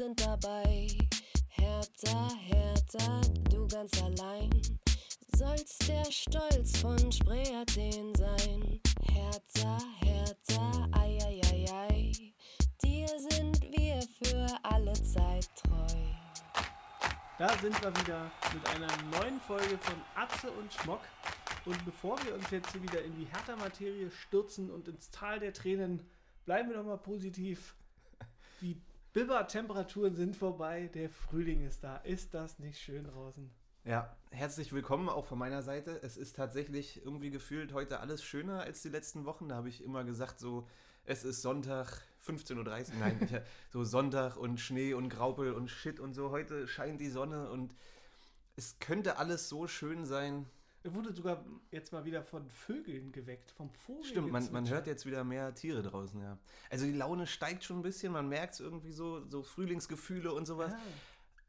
sind dabei. Hertha, Hertha, du ganz allein. Sollst der Stolz von Spree Athen sein. Hertha, Hertha, ei, ei, ei, ei. Dir sind wir für alle Zeit treu. Da sind wir wieder mit einer neuen Folge von Atze und Schmock. Und bevor wir uns jetzt hier wieder in die Hertha-Materie stürzen und ins Tal der Tränen, bleiben wir doch mal positiv. Die Biber-Temperaturen sind vorbei, der Frühling ist da. Ist das nicht schön draußen? Ja, herzlich willkommen auch von meiner Seite. Es ist tatsächlich irgendwie gefühlt heute alles schöner als die letzten Wochen. Da habe ich immer gesagt, so, es ist Sonntag, 15.30 Uhr, nein, so Sonntag und Schnee und Graupel und Shit und so. Heute scheint die Sonne und es könnte alles so schön sein. Er wurde sogar jetzt mal wieder von Vögeln geweckt, vom Vogel. Stimmt, man, man hört jetzt wieder mehr Tiere draußen, ja. Also die Laune steigt schon ein bisschen, man merkt es irgendwie so, so Frühlingsgefühle und sowas. Ja.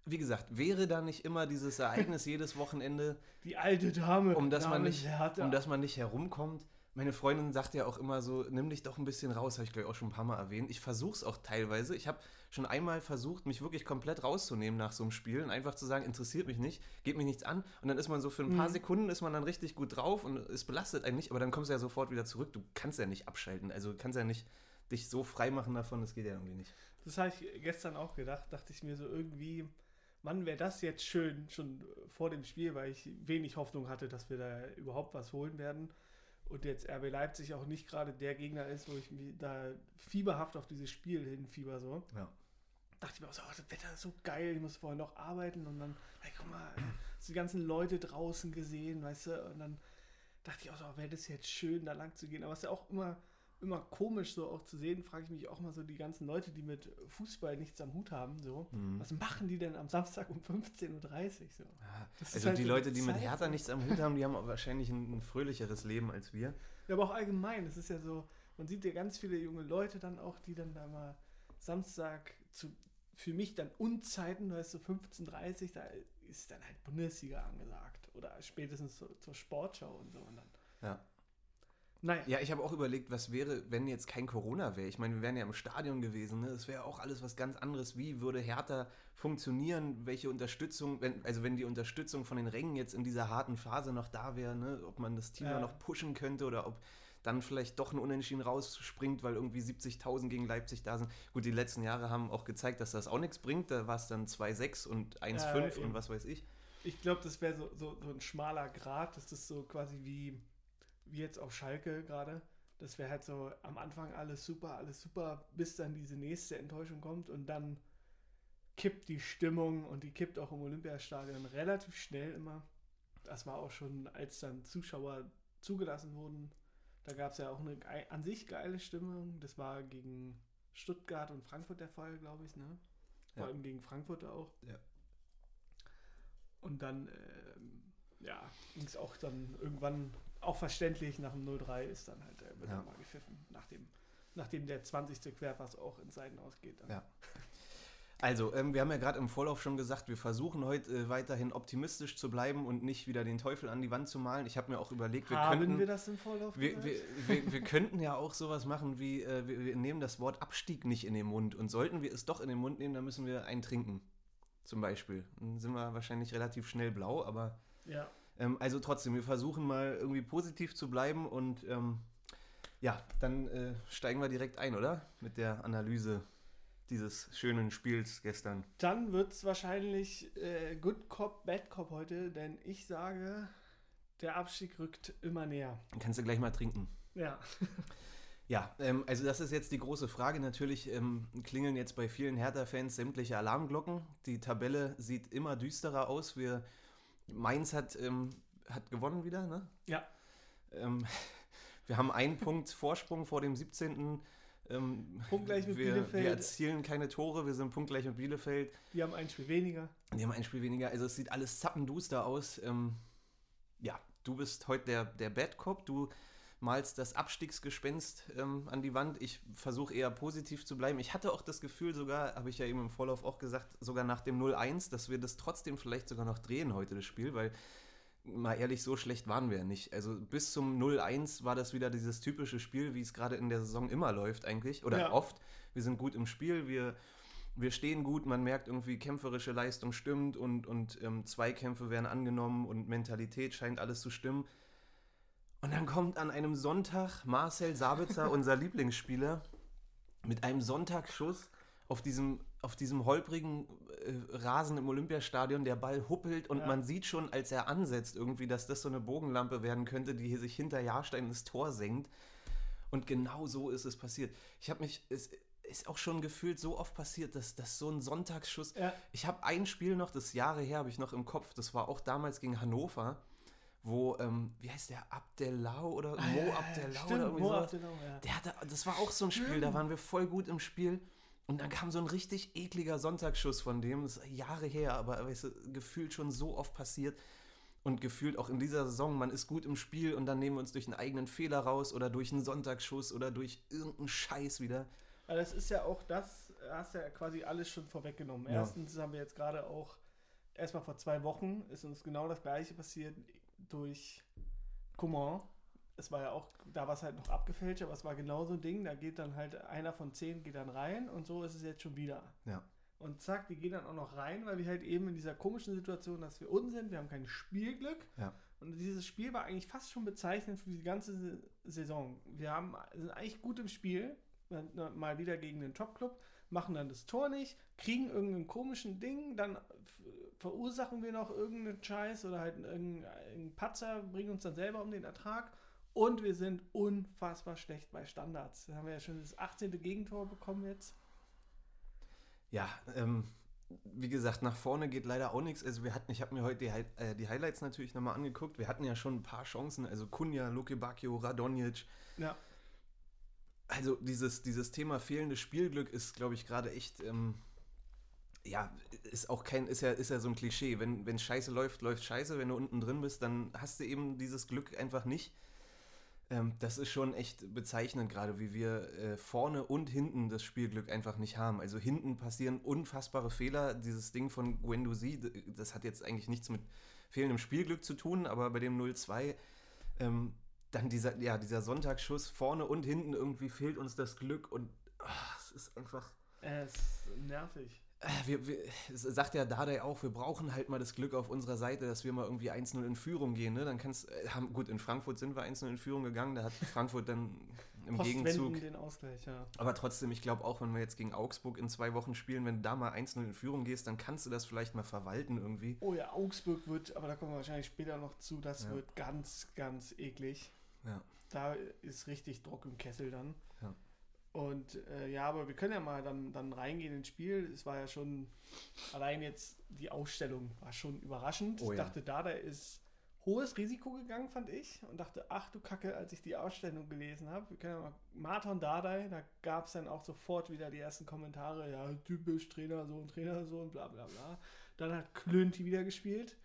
Wie gesagt, wäre da nicht immer dieses Ereignis jedes Wochenende, Die alte Dame. um das, man nicht, um das man nicht herumkommt. Meine Freundin sagt ja auch immer so, nimm dich doch ein bisschen raus, habe ich glaube ich auch schon ein paar Mal erwähnt. Ich versuche es auch teilweise. Ich habe schon einmal versucht, mich wirklich komplett rauszunehmen nach so einem Spiel und einfach zu sagen, interessiert mich nicht, geht mich nichts an. Und dann ist man so für ein paar Mhm. Sekunden ist man dann richtig gut drauf und es belastet einen nicht, aber dann kommst du ja sofort wieder zurück. Du kannst ja nicht abschalten, also du kannst ja nicht dich so frei machen davon, das geht ja irgendwie nicht. Das habe ich gestern auch gedacht, dachte ich mir so irgendwie, Mann, wäre das jetzt schön, schon vor dem Spiel, weil ich wenig Hoffnung hatte, dass wir da überhaupt was holen werden. Und jetzt RB Leipzig auch nicht gerade der Gegner ist, wo ich mich da fieberhaft auf dieses Spiel hinfieber so. Ja. Dachte ich mir auch so, oh, das Wetter ist so geil, ich muss vorher noch arbeiten und dann, hey, guck mal, die ganzen Leute draußen gesehen, weißt du, und dann dachte ich auch so, oh, wäre das jetzt schön, da lang zu gehen. Aber es ist ja auch immer, immer komisch, so auch zu sehen, frage ich mich auch mal so, die ganzen Leute, die mit Fußball nichts am Hut haben, so, Mhm. was machen die denn am Samstag um 15.30 Uhr so? Ja, ist Also halt die so Leute, die mit Hertha so. nichts am Hut haben, die haben wahrscheinlich ein, ein fröhlicheres Leben als wir. Ja, aber auch allgemein, das ist ja so, man sieht ja ganz viele junge Leute dann auch, die dann da mal Samstag zu, für mich dann Unzeiten, weißt du, 15.30 Uhr, da ist dann halt Bundesliga angesagt. Oder spätestens zur, zur Sportschau und so. Und dann, Ja. Naja, Ja, ich habe auch überlegt, was wäre, wenn jetzt kein Corona wäre. Ich meine, wir wären ja im Stadion gewesen. Ne? Das wäre auch alles was ganz anderes. Wie würde Hertha funktionieren? Welche Unterstützung, wenn, also wenn die Unterstützung von den Rängen jetzt in dieser harten Phase noch da wäre, ne? ob man das Team Ja. noch pushen könnte oder ob dann vielleicht doch ein Unentschieden rausspringt, weil irgendwie 70.000 gegen Leipzig da sind. Gut, die letzten Jahre haben auch gezeigt, dass das auch nichts bringt. Da war es dann 2-6 und 1-5 eben. und was weiß ich. ich glaube, das wäre so, so, so ein schmaler Grat. Das ist so quasi wie, wie jetzt auf Schalke gerade. Das wäre halt so am Anfang alles super, alles super, bis dann diese nächste Enttäuschung kommt und dann kippt die Stimmung und die kippt auch im Olympiastadion relativ schnell immer. Das war auch schon, als dann Zuschauer zugelassen wurden. Da gab es ja auch eine an sich geile Stimmung. Das war gegen Stuttgart und Frankfurt der Fall, glaube ich, ne? Vor Ja. allem gegen Frankfurt auch. Ja. Und dann, ähm, ja, ging es auch dann irgendwann, auch verständlich, nach dem 0-3 ist dann halt, äh, wird Ja. mal gepfiffen, nachdem, nachdem der 20. Querpass auch in Seiten ausgeht. Dann. Ja. Also, ähm, wir haben ja gerade im Vorlauf schon gesagt, wir versuchen heute äh, weiterhin optimistisch zu bleiben und nicht wieder den Teufel an die Wand zu malen. Ich habe mir auch überlegt, wir Haben könnten. wir das im Vorlauf wir, wir, wir, wir könnten ja auch sowas machen wie, äh, wir, wir nehmen das Wort Abstieg nicht in den Mund. Und sollten wir es doch in den Mund nehmen, dann müssen wir einen trinken. Zum Beispiel. Dann sind wir wahrscheinlich relativ schnell blau, aber ja. Ähm, also trotzdem, wir versuchen mal irgendwie positiv zu bleiben und ähm, ja, dann äh, steigen wir direkt ein, oder? Mit der Analyse dieses schönen Spiels gestern. Dann wird es wahrscheinlich äh, Good Cop, Bad Cop heute, denn ich sage, der Abstieg rückt immer näher. Dann kannst du gleich mal trinken. Ja. Ja, ähm, also das ist jetzt die große Frage. Natürlich ähm, klingeln jetzt bei vielen Hertha-Fans sämtliche Alarmglocken. Die Tabelle sieht immer düsterer aus. Wir, Mainz hat, ähm, hat gewonnen wieder, ne? Ja. Ähm, wir haben einen Punkt Vorsprung vor dem 17. Ähm, Punktgleich mit wir, Bielefeld. Wir erzielen keine Tore, wir sind punktgleich mit Bielefeld. Die haben ein Spiel weniger. Die haben ein Spiel weniger. Also es sieht alles zappenduster aus. Ähm, ja, du bist heute der, der Bad Cop. Du malst das Abstiegsgespenst ähm, an die Wand. Ich versuche eher positiv zu bleiben. Ich hatte auch das Gefühl sogar, habe ich ja eben im Vorlauf auch gesagt, sogar nach dem 0-1, dass wir das trotzdem vielleicht sogar noch drehen heute, das Spiel, weil mal ehrlich, so schlecht waren wir ja nicht. Also bis zum 0-1 war das wieder dieses typische Spiel, wie es gerade in der Saison immer läuft eigentlich. Oder Ja. oft. Wir sind gut im Spiel, wir wir stehen gut, man merkt irgendwie, kämpferische Leistung stimmt und, und ähm, Zweikämpfe werden angenommen und Mentalität scheint alles zu stimmen. Und dann kommt an einem Sonntag Marcel Sabitzer, unser Lieblingsspieler, mit einem Sonntagsschuss auf diesem, auf diesem holprigen äh, Rasen im Olympiastadion. Der Ball huppelt und Ja. man sieht schon, als er ansetzt, irgendwie, dass das so eine Bogenlampe werden könnte, die hier sich hinter Jahrstein ins Tor senkt. Und genau so ist es passiert. Ich habe mich, es ist auch schon gefühlt so oft passiert, dass, dass so ein Sonntagsschuss. Ja. Ich habe ein Spiel noch, das Jahre her, habe ich noch im Kopf. Das war auch damals gegen Hannover, wo, ähm, wie heißt der, Abdelau oder Mo Abdelau Stimmt, oder irgendwie Mo sowas. Abdelau, ja. Der hatte, das war auch so ein Spiel, da Stimmt. waren wir voll gut im Spiel. Und dann kam so ein richtig ekliger Sonntagsschuss von dem. Das ist Jahre her, aber weißt du, gefühlt schon so oft passiert. Und gefühlt auch in dieser Saison, man ist gut im Spiel und dann nehmen wir uns durch einen eigenen Fehler raus oder durch einen Sonntagsschuss oder durch irgendeinen Scheiß wieder. Aber das ist ja auch das, hast ja quasi alles schon vorweggenommen. Ja. Erstens haben wir jetzt gerade auch, erstmal vor zwei Wochen ist uns genau das gleiche passiert durch Coman. Es war ja auch, da war es halt noch abgefälscht, aber es war genau so ein Ding, da geht dann halt einer von zehn geht dann rein und so ist es jetzt schon wieder. Ja. Und zack, die gehen dann auch noch rein, weil wir halt eben in dieser komischen Situation, dass wir unten sind, wir haben kein Spielglück. Ja. Und dieses Spiel war eigentlich fast schon bezeichnend für die ganze Sa- Saison. Wir haben, sind eigentlich gut im Spiel, dann mal wieder gegen den Top-Club, machen dann das Tor nicht, kriegen irgendeinen komischen Ding, dann verursachen wir noch irgendeinen Scheiß oder halt irgendeinen Patzer, bringen uns dann selber um den Ertrag und wir sind unfassbar schlecht bei Standards. Da haben wir ja schon das 18. Gegentor bekommen jetzt. Ja, ähm, wie gesagt, nach vorne geht leider auch nichts. Also wir hatten, ich habe mir heute die, Hi- äh, die Highlights natürlich nochmal angeguckt. Wir hatten ja schon ein paar Chancen, also Kunja, Luke Bacchio, Radonjic. Ja. Also dieses, dieses Thema fehlendes Spielglück ist, glaube ich, gerade echt, ähm, ja, ist auch kein, ist ja, ist ja so ein Klischee. Wenn, wenn Scheiße läuft, läuft Scheiße. Wenn du unten drin bist, dann hast du eben dieses Glück einfach nicht. Ähm, das ist schon echt bezeichnend, gerade wie wir äh, vorne und hinten das Spielglück einfach nicht haben. Also hinten passieren unfassbare Fehler. Dieses Ding von Guendouzi, das hat jetzt eigentlich nichts mit fehlendem Spielglück zu tun, aber bei dem 0-2, ähm, dann dieser, ja, dieser Sonntagsschuss vorne und hinten irgendwie fehlt uns das Glück und ah, es ist einfach. Es ist nervig. Wir, wir, sagt ja Dardai auch, wir brauchen halt mal das Glück auf unserer Seite, dass wir mal irgendwie 1-0 in Führung gehen. Ne? Dann kannst äh, haben, gut, in Frankfurt sind wir 1-0 in Führung gegangen, da hat Frankfurt dann im Gegenzug. den Ausgleich, ja. Aber trotzdem, ich glaube auch, wenn wir jetzt gegen Augsburg in zwei Wochen spielen, wenn du da mal 1-0 in Führung gehst, dann kannst du das vielleicht mal verwalten irgendwie. Oh ja, Augsburg wird, aber da kommen wir wahrscheinlich später noch zu, das Ja. wird ganz, ganz eklig. Ja. Da ist richtig Druck im Kessel dann. Ja. Und äh, ja, aber wir können ja mal dann, dann reingehen ins Spiel. Es war ja schon, allein jetzt die Ausstellung war schon überraschend. Oh ich dachte, da, da ist hohes Risiko gegangen, fand ich. Und dachte, ach du Kacke, als ich die Ausstellung gelesen habe. Wir können ja mal, Martin Dardai, da gab es dann auch sofort wieder die ersten Kommentare, ja, typisch Trainer so und Trainer so und bla bla bla. Dann hat Klünti wieder gespielt.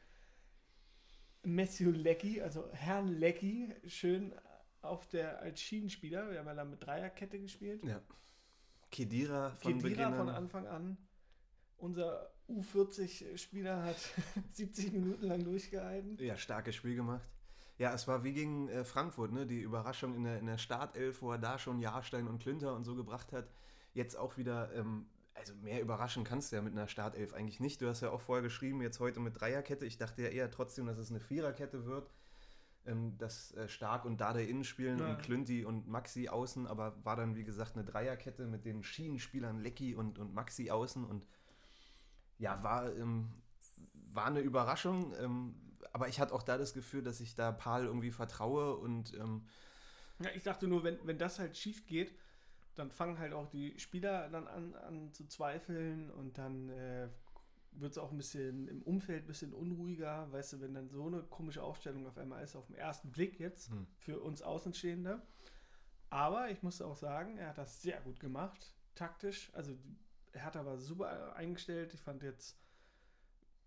Matthew Leckie, also Herrn Leckie, schön auf der als Schienenspieler. Wir haben ja dann mit Dreierkette gespielt. ja. Kedira von Kedira Beginn von an. Anfang an. Unser U40-Spieler hat 70 Minuten lang durchgehalten. Ja, starkes Spiel gemacht. Ja, es war wie gegen äh, Frankfurt, ne? Die Überraschung in der, in der Startelf, wo er da schon Jahrstein und Klünter und so gebracht hat. Jetzt auch wieder, ähm, also mehr überraschen kannst du ja mit einer Startelf eigentlich nicht. Du hast ja auch vorher geschrieben, jetzt heute mit Dreierkette. Ich dachte ja eher trotzdem, dass es eine Viererkette wird. Ähm, dass äh, Stark und Dada innen spielen Ja. und Klünti und Maxi außen, aber war dann, wie gesagt, eine Dreierkette mit den Schienenspielern Lecky und, und Maxi außen und ja, war, ähm, war eine Überraschung, ähm, aber ich hatte auch da das Gefühl, dass ich da Paul irgendwie vertraue und ähm, Ja, ich dachte nur, wenn, wenn das halt schief geht, dann fangen halt auch die Spieler dann an, an zu zweifeln und dann äh, wird es auch ein bisschen im Umfeld ein bisschen unruhiger, weißt du, wenn dann so eine komische Aufstellung auf einmal ist, auf den ersten Blick jetzt Hm. für uns Außenstehende. Aber ich muss auch sagen, er hat das sehr gut gemacht, taktisch. Also er hat aber super eingestellt. Ich fand jetzt,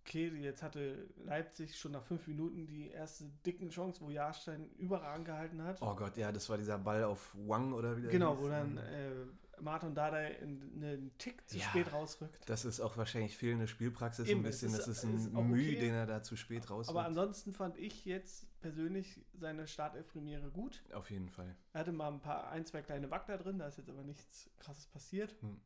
okay, jetzt hatte Leipzig schon nach fünf Minuten die erste dicken Chance, wo Jahrstein überragend gehalten hat. oh Gott, ja, das war dieser Ball auf Wang oder wie der Genau, hieß. wo dann äh, Martin Dardai in- einen Tick zu Ja. spät rausrückt. Das ist auch wahrscheinlich fehlende Spielpraxis Eben, ein bisschen. es Das ist- ist ein ist Mühe, okay. den er da zu spät rausrückt. Aber ansonsten fand ich jetzt persönlich seine Startelf-Premiere gut. Auf jeden Fall. Er hatte mal ein paar, ein, zwei kleine Wackler drin, da ist jetzt aber nichts krasses passiert. Hm.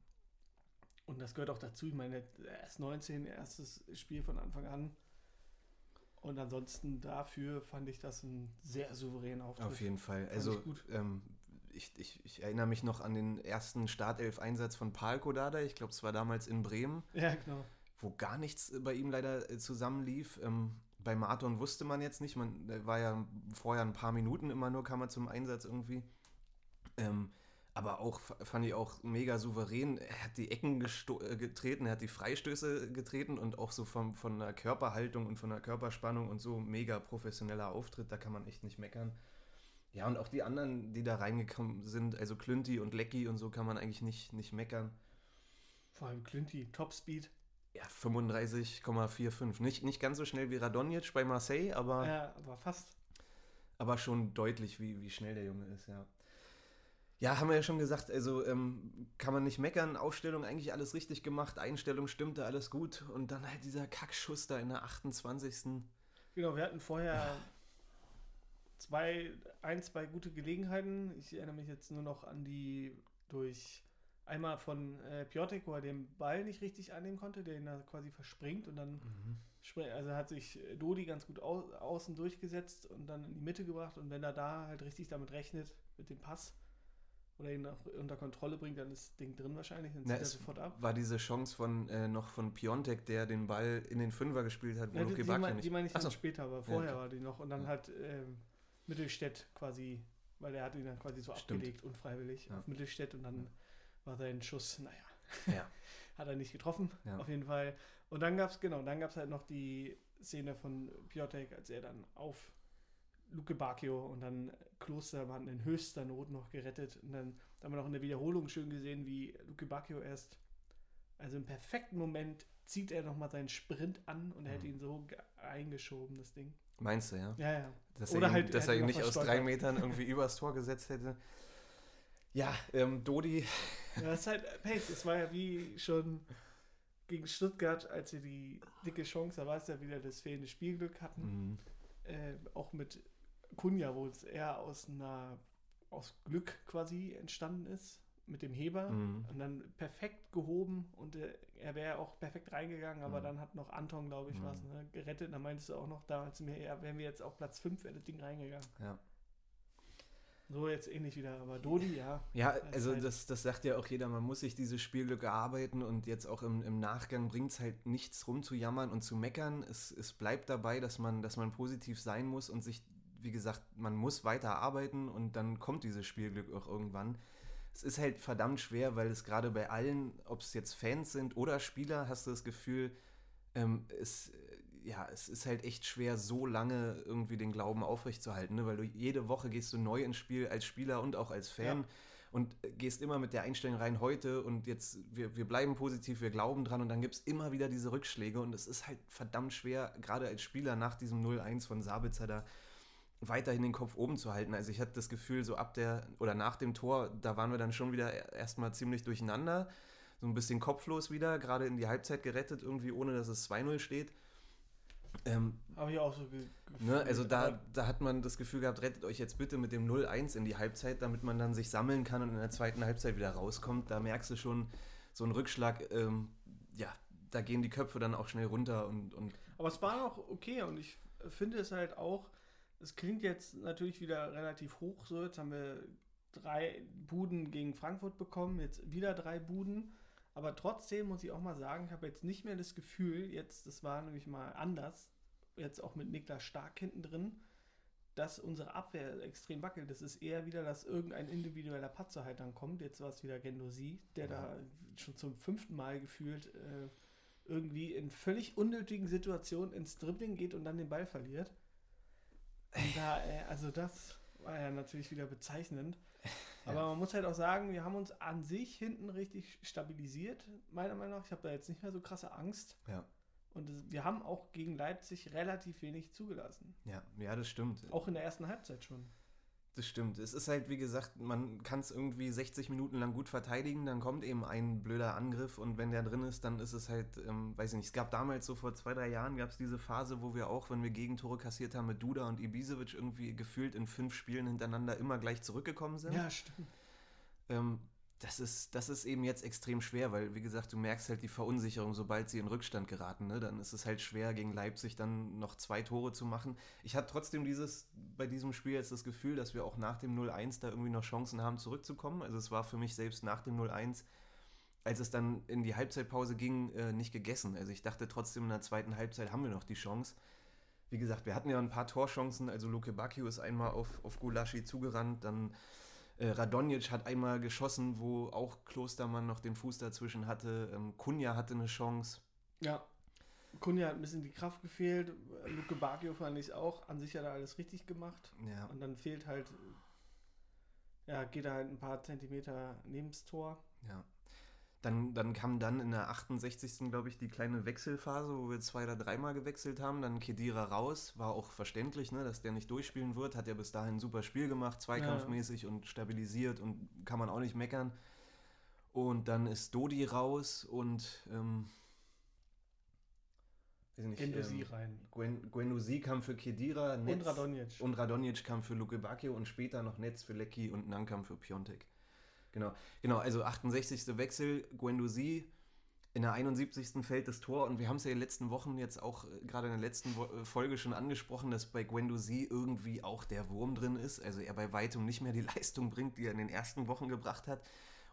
Und das gehört auch dazu. Ich meine, er ist 19, erstes Spiel von Anfang an. Und ansonsten dafür fand ich das ein sehr souveräner Auftritt. Auf jeden Fall. Fand Also ähm, ich, ich, ich erinnere mich noch an den ersten Startelf-Einsatz von Palko Dada. Ich glaube, es war damals in Bremen, Ja, genau. wo gar nichts äh, bei ihm leider äh, zusammenlief. Ähm, bei Marton wusste man jetzt nicht. Man der war ja vorher ein paar Minuten immer nur, kam er zum Einsatz irgendwie. Ähm, aber auch fand ich auch mega souverän. Er hat die Ecken äh, getreten, er hat die Freistöße getreten und auch so vom, von der Körperhaltung und von der Körperspannung und so mega professioneller Auftritt. Da kann man echt nicht meckern. Ja, und auch die anderen, die da reingekommen sind, also Klünti und Lecky und so, kann man eigentlich nicht, nicht meckern. Vor allem Clinty, Topspeed. Ja, 35,45. Nicht, nicht ganz so schnell wie Radonjic bei Marseille, aber, Ja, aber fast. aber schon deutlich, wie, wie schnell der Junge ist, ja. Ja, haben wir ja schon gesagt, also ähm, kann man nicht meckern. Aufstellung eigentlich alles richtig gemacht, Einstellung stimmte, alles gut. Und dann halt dieser Kackschuss da in der 28. Genau, wir hatten vorher zwei, ein, zwei gute Gelegenheiten. Ich erinnere mich jetzt nur noch an die durch einmal von äh, Piotek, wo er den Ball nicht richtig annehmen konnte, der ihn da quasi verspringt und dann spring- also hat sich äh, Dodi ganz gut au außen durchgesetzt und dann in die Mitte gebracht und wenn er da halt richtig damit rechnet, mit dem Pass oder ihn auch unter Kontrolle bringt, dann ist das Ding drin wahrscheinlich, dann Na, zieht er es sofort ab. war diese Chance von äh, noch von Piontek, der den Ball in den Fünfer gespielt hat, wo Ja, Bacchio mein, nicht. die meine ich so. später, aber vorher okay. war die noch. Und dann Ja. hat ähm, Mittelstädt quasi, weil er hat ihn dann quasi so Stimmt. abgelegt, unfreiwillig Ja. auf Mittelstädt und dann Ja. war sein Schuss, naja, Ja. hat er nicht getroffen, auf jeden Fall. Und dann gab es, genau, dann gab es halt noch die Szene von Piotek, als er dann auf Luke Bacchio und dann Klostermann in höchster Not noch gerettet. Und dann haben wir noch in der Wiederholung schön gesehen, wie Luke Bacchio erst, also im perfekten Moment zieht er nochmal seinen Sprint an und er hätte Mhm. ihn so ge- eingeschoben, das Ding. Meinst du, ja? Ja, ja. Dass Oder er ihn, halt, dass er ihn nicht aus drei. Metern irgendwie übers Tor gesetzt hätte. Ja, ähm, Dodi, Ja, das ist halt Pace. Es war ja wie schon gegen Stuttgart, als sie die dicke Chance, da war es ja wieder das fehlende Spielglück hatten. Mhm. Äh, auch mit Kunja, wo es eher aus einer aus Glück quasi entstanden ist, mit dem Heber. Mhm. Und dann perfekt gehoben und äh, er wäre auch perfekt reingegangen, aber Mhm. dann hat noch Anton, glaube ich, Mhm. was ne, gerettet. Dann meintest du auch noch damals zu mir, ja, wären wir jetzt auf Platz 5, wäre das Ding reingegangen. Ja. So jetzt ähnlich wieder, aber Dodi, ja. Ja, also das, das sagt ja auch jeder, man muss sich dieses Spielglück erarbeiten und jetzt auch im, im Nachgang bringt es halt nichts rumzujammern und zu meckern. Es, es bleibt dabei, dass man, dass man positiv sein muss und sich, wie gesagt, man muss weiter arbeiten und dann kommt dieses Spielglück auch irgendwann. Es ist halt verdammt schwer, weil es gerade bei allen, ob es jetzt Fans sind oder Spieler, hast du das Gefühl, ähm, es, äh, ja, es ist halt echt schwer, so lange irgendwie den Glauben aufrechtzuerhalten, ne? weil du jede Woche gehst du neu ins Spiel als Spieler und auch als Fan Ja. und gehst immer mit der Einstellung rein heute und jetzt, wir, wir bleiben positiv, wir glauben dran und dann gibt es immer wieder diese Rückschläge und es ist halt verdammt schwer, gerade als Spieler nach diesem 0-1 von Sabitzer da weiterhin den Kopf oben zu halten. Also ich hatte das Gefühl, so ab der oder nach dem Tor, da waren wir dann schon wieder e- erstmal ziemlich durcheinander, so ein bisschen kopflos wieder, gerade in die Halbzeit gerettet, irgendwie ohne dass es 2-0 steht. Ähm, Habe ich auch so ge Ne, also da, da hat man das Gefühl gehabt, rettet euch jetzt bitte mit dem 0-1 in die Halbzeit, damit man dann sich sammeln kann und in der zweiten Halbzeit wieder rauskommt. Da merkst du schon, so ein Rückschlag, ähm, ja, da gehen die Köpfe dann auch schnell runter und, und Aber es war noch okay und ich finde es halt auch, es klingt jetzt natürlich wieder relativ hoch so. Jetzt haben wir drei Buden gegen Frankfurt bekommen, jetzt wieder drei Buden. Aber trotzdem muss ich auch mal sagen, ich habe jetzt nicht mehr das Gefühl, jetzt, das war nämlich mal anders, jetzt auch mit Niklas Stark hinten drin, dass unsere Abwehr extrem wackelt. Das ist eher wieder, dass irgendein individueller Patzer halt dann kommt. Jetzt war es wieder Gendosi, der Ja. da schon zum fünften Mal gefühlt äh, irgendwie in völlig unnötigen Situationen ins Dribbling geht und dann den Ball verliert. Und da, äh, also das war ja natürlich wieder bezeichnend. Aber Ja. man muss halt auch sagen, wir haben uns an sich hinten richtig stabilisiert, meiner Meinung nach. Ich habe da jetzt nicht mehr so krasse Angst. ja, Und wir haben auch gegen Leipzig relativ wenig zugelassen. ja, ja, das stimmt. Auch in der ersten Halbzeit schon. Das stimmt. Es ist halt, wie gesagt, man kann es irgendwie 60 Minuten lang gut verteidigen, dann kommt eben ein blöder Angriff und wenn der drin ist, dann ist es halt, ähm, weiß ich nicht, es gab damals so vor zwei, drei Jahren, gab es diese Phase, wo wir auch, wenn wir Gegentore kassiert haben mit Duda und Ibisevic irgendwie gefühlt in fünf Spielen hintereinander immer gleich zurückgekommen sind. Ja, stimmt. Ähm, das ist, das ist eben jetzt extrem schwer, weil, wie gesagt, du merkst halt die Verunsicherung, sobald sie in Rückstand geraten. Ne? Dann ist es halt schwer, gegen Leipzig dann noch zwei Tore zu machen. Ich hatte trotzdem dieses, bei diesem Spiel jetzt das Gefühl, dass wir auch nach dem 0-1 da irgendwie noch Chancen haben, zurückzukommen. Also es war für mich selbst nach dem 0-1, als es dann in die Halbzeitpause ging, äh, nicht gegessen. Also ich dachte trotzdem, in der zweiten Halbzeit haben wir noch die Chance. Wie gesagt, wir hatten ja ein paar Torchancen. Also Luke Bacchio ist einmal auf, auf Gulaschi zugerannt, dann äh, Radonjic hat einmal geschossen, wo auch Klostermann noch den Fuß dazwischen hatte. Ähm, Kunja hatte eine Chance. Ja. Kunja hat ein bisschen die Kraft gefehlt. Luke Bacchio fand ich auch. An sich hat er alles richtig gemacht. Ja. Und dann fehlt halt, ja, geht er halt ein paar Zentimeter neben das Tor. Ja. Dann, dann kam dann in der 68. glaube ich, die kleine Wechselphase, wo wir zwei oder dreimal gewechselt haben. Dann Kedira raus, war auch verständlich, ne, dass der nicht durchspielen wird. Hat ja bis dahin ein super Spiel gemacht, zweikampfmäßig ja. und stabilisiert und kann man auch nicht meckern. Und dann ist Dodi raus und ähm, nicht, ähm, rein. Gwen, kam für Kedira, Netz, und Radonjic. Und Radonjic kam für Luke Bacchio und später noch Netz für Lecky und Nankam für Piontek. Genau, genau, also 68. Wechsel, Guendouzi, in der 71. fällt das Tor und wir haben es ja in den letzten Wochen jetzt auch äh, gerade in der letzten äh, Folge schon angesprochen, dass bei Guendouzi irgendwie auch der Wurm drin ist, also er bei weitem nicht mehr die Leistung bringt, die er in den ersten Wochen gebracht hat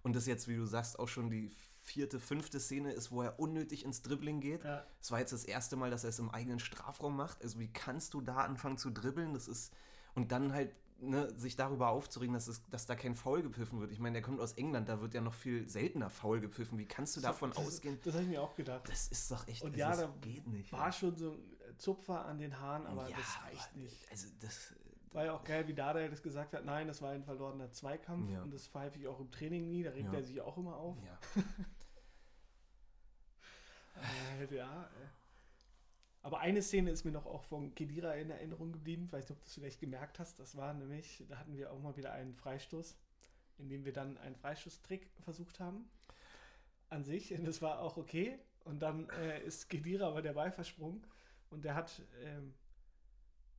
und das jetzt, wie du sagst, auch schon die vierte, fünfte Szene ist, wo er unnötig ins Dribbling geht. Es ja. war jetzt das erste Mal, dass er es im eigenen Strafraum macht. Also wie kannst du da anfangen zu dribbeln? Das ist und dann halt ne, sich darüber aufzuregen, dass, es, dass da kein Foul gepfiffen wird. Ich meine, der kommt aus England, da wird ja noch viel seltener Foul gepfiffen. Wie kannst du davon das, ausgehen? Das habe ich mir auch gedacht. Das ist doch echt. Und ja, da geht nicht. War schon so ein Zupfer an den Haaren, aber ja, das reicht nicht. Also das war ja auch geil, wie Dada das gesagt hat, nein, das war ein verlorener Zweikampf ja. und das pfeife ich auch im Training nie, da regt ja. er sich auch immer auf. Ja. äh, ja, äh. Aber eine Szene ist mir noch auch von Kedira in Erinnerung geblieben. Ich weiß nicht, ob du das vielleicht gemerkt hast. Das war nämlich, da hatten wir auch mal wieder einen Freistoß, in dem wir dann einen Freistoßtrick versucht haben. An sich. Und das war auch okay. Und dann äh, ist Kedira aber der Ball versprungen. Und der hat ähm,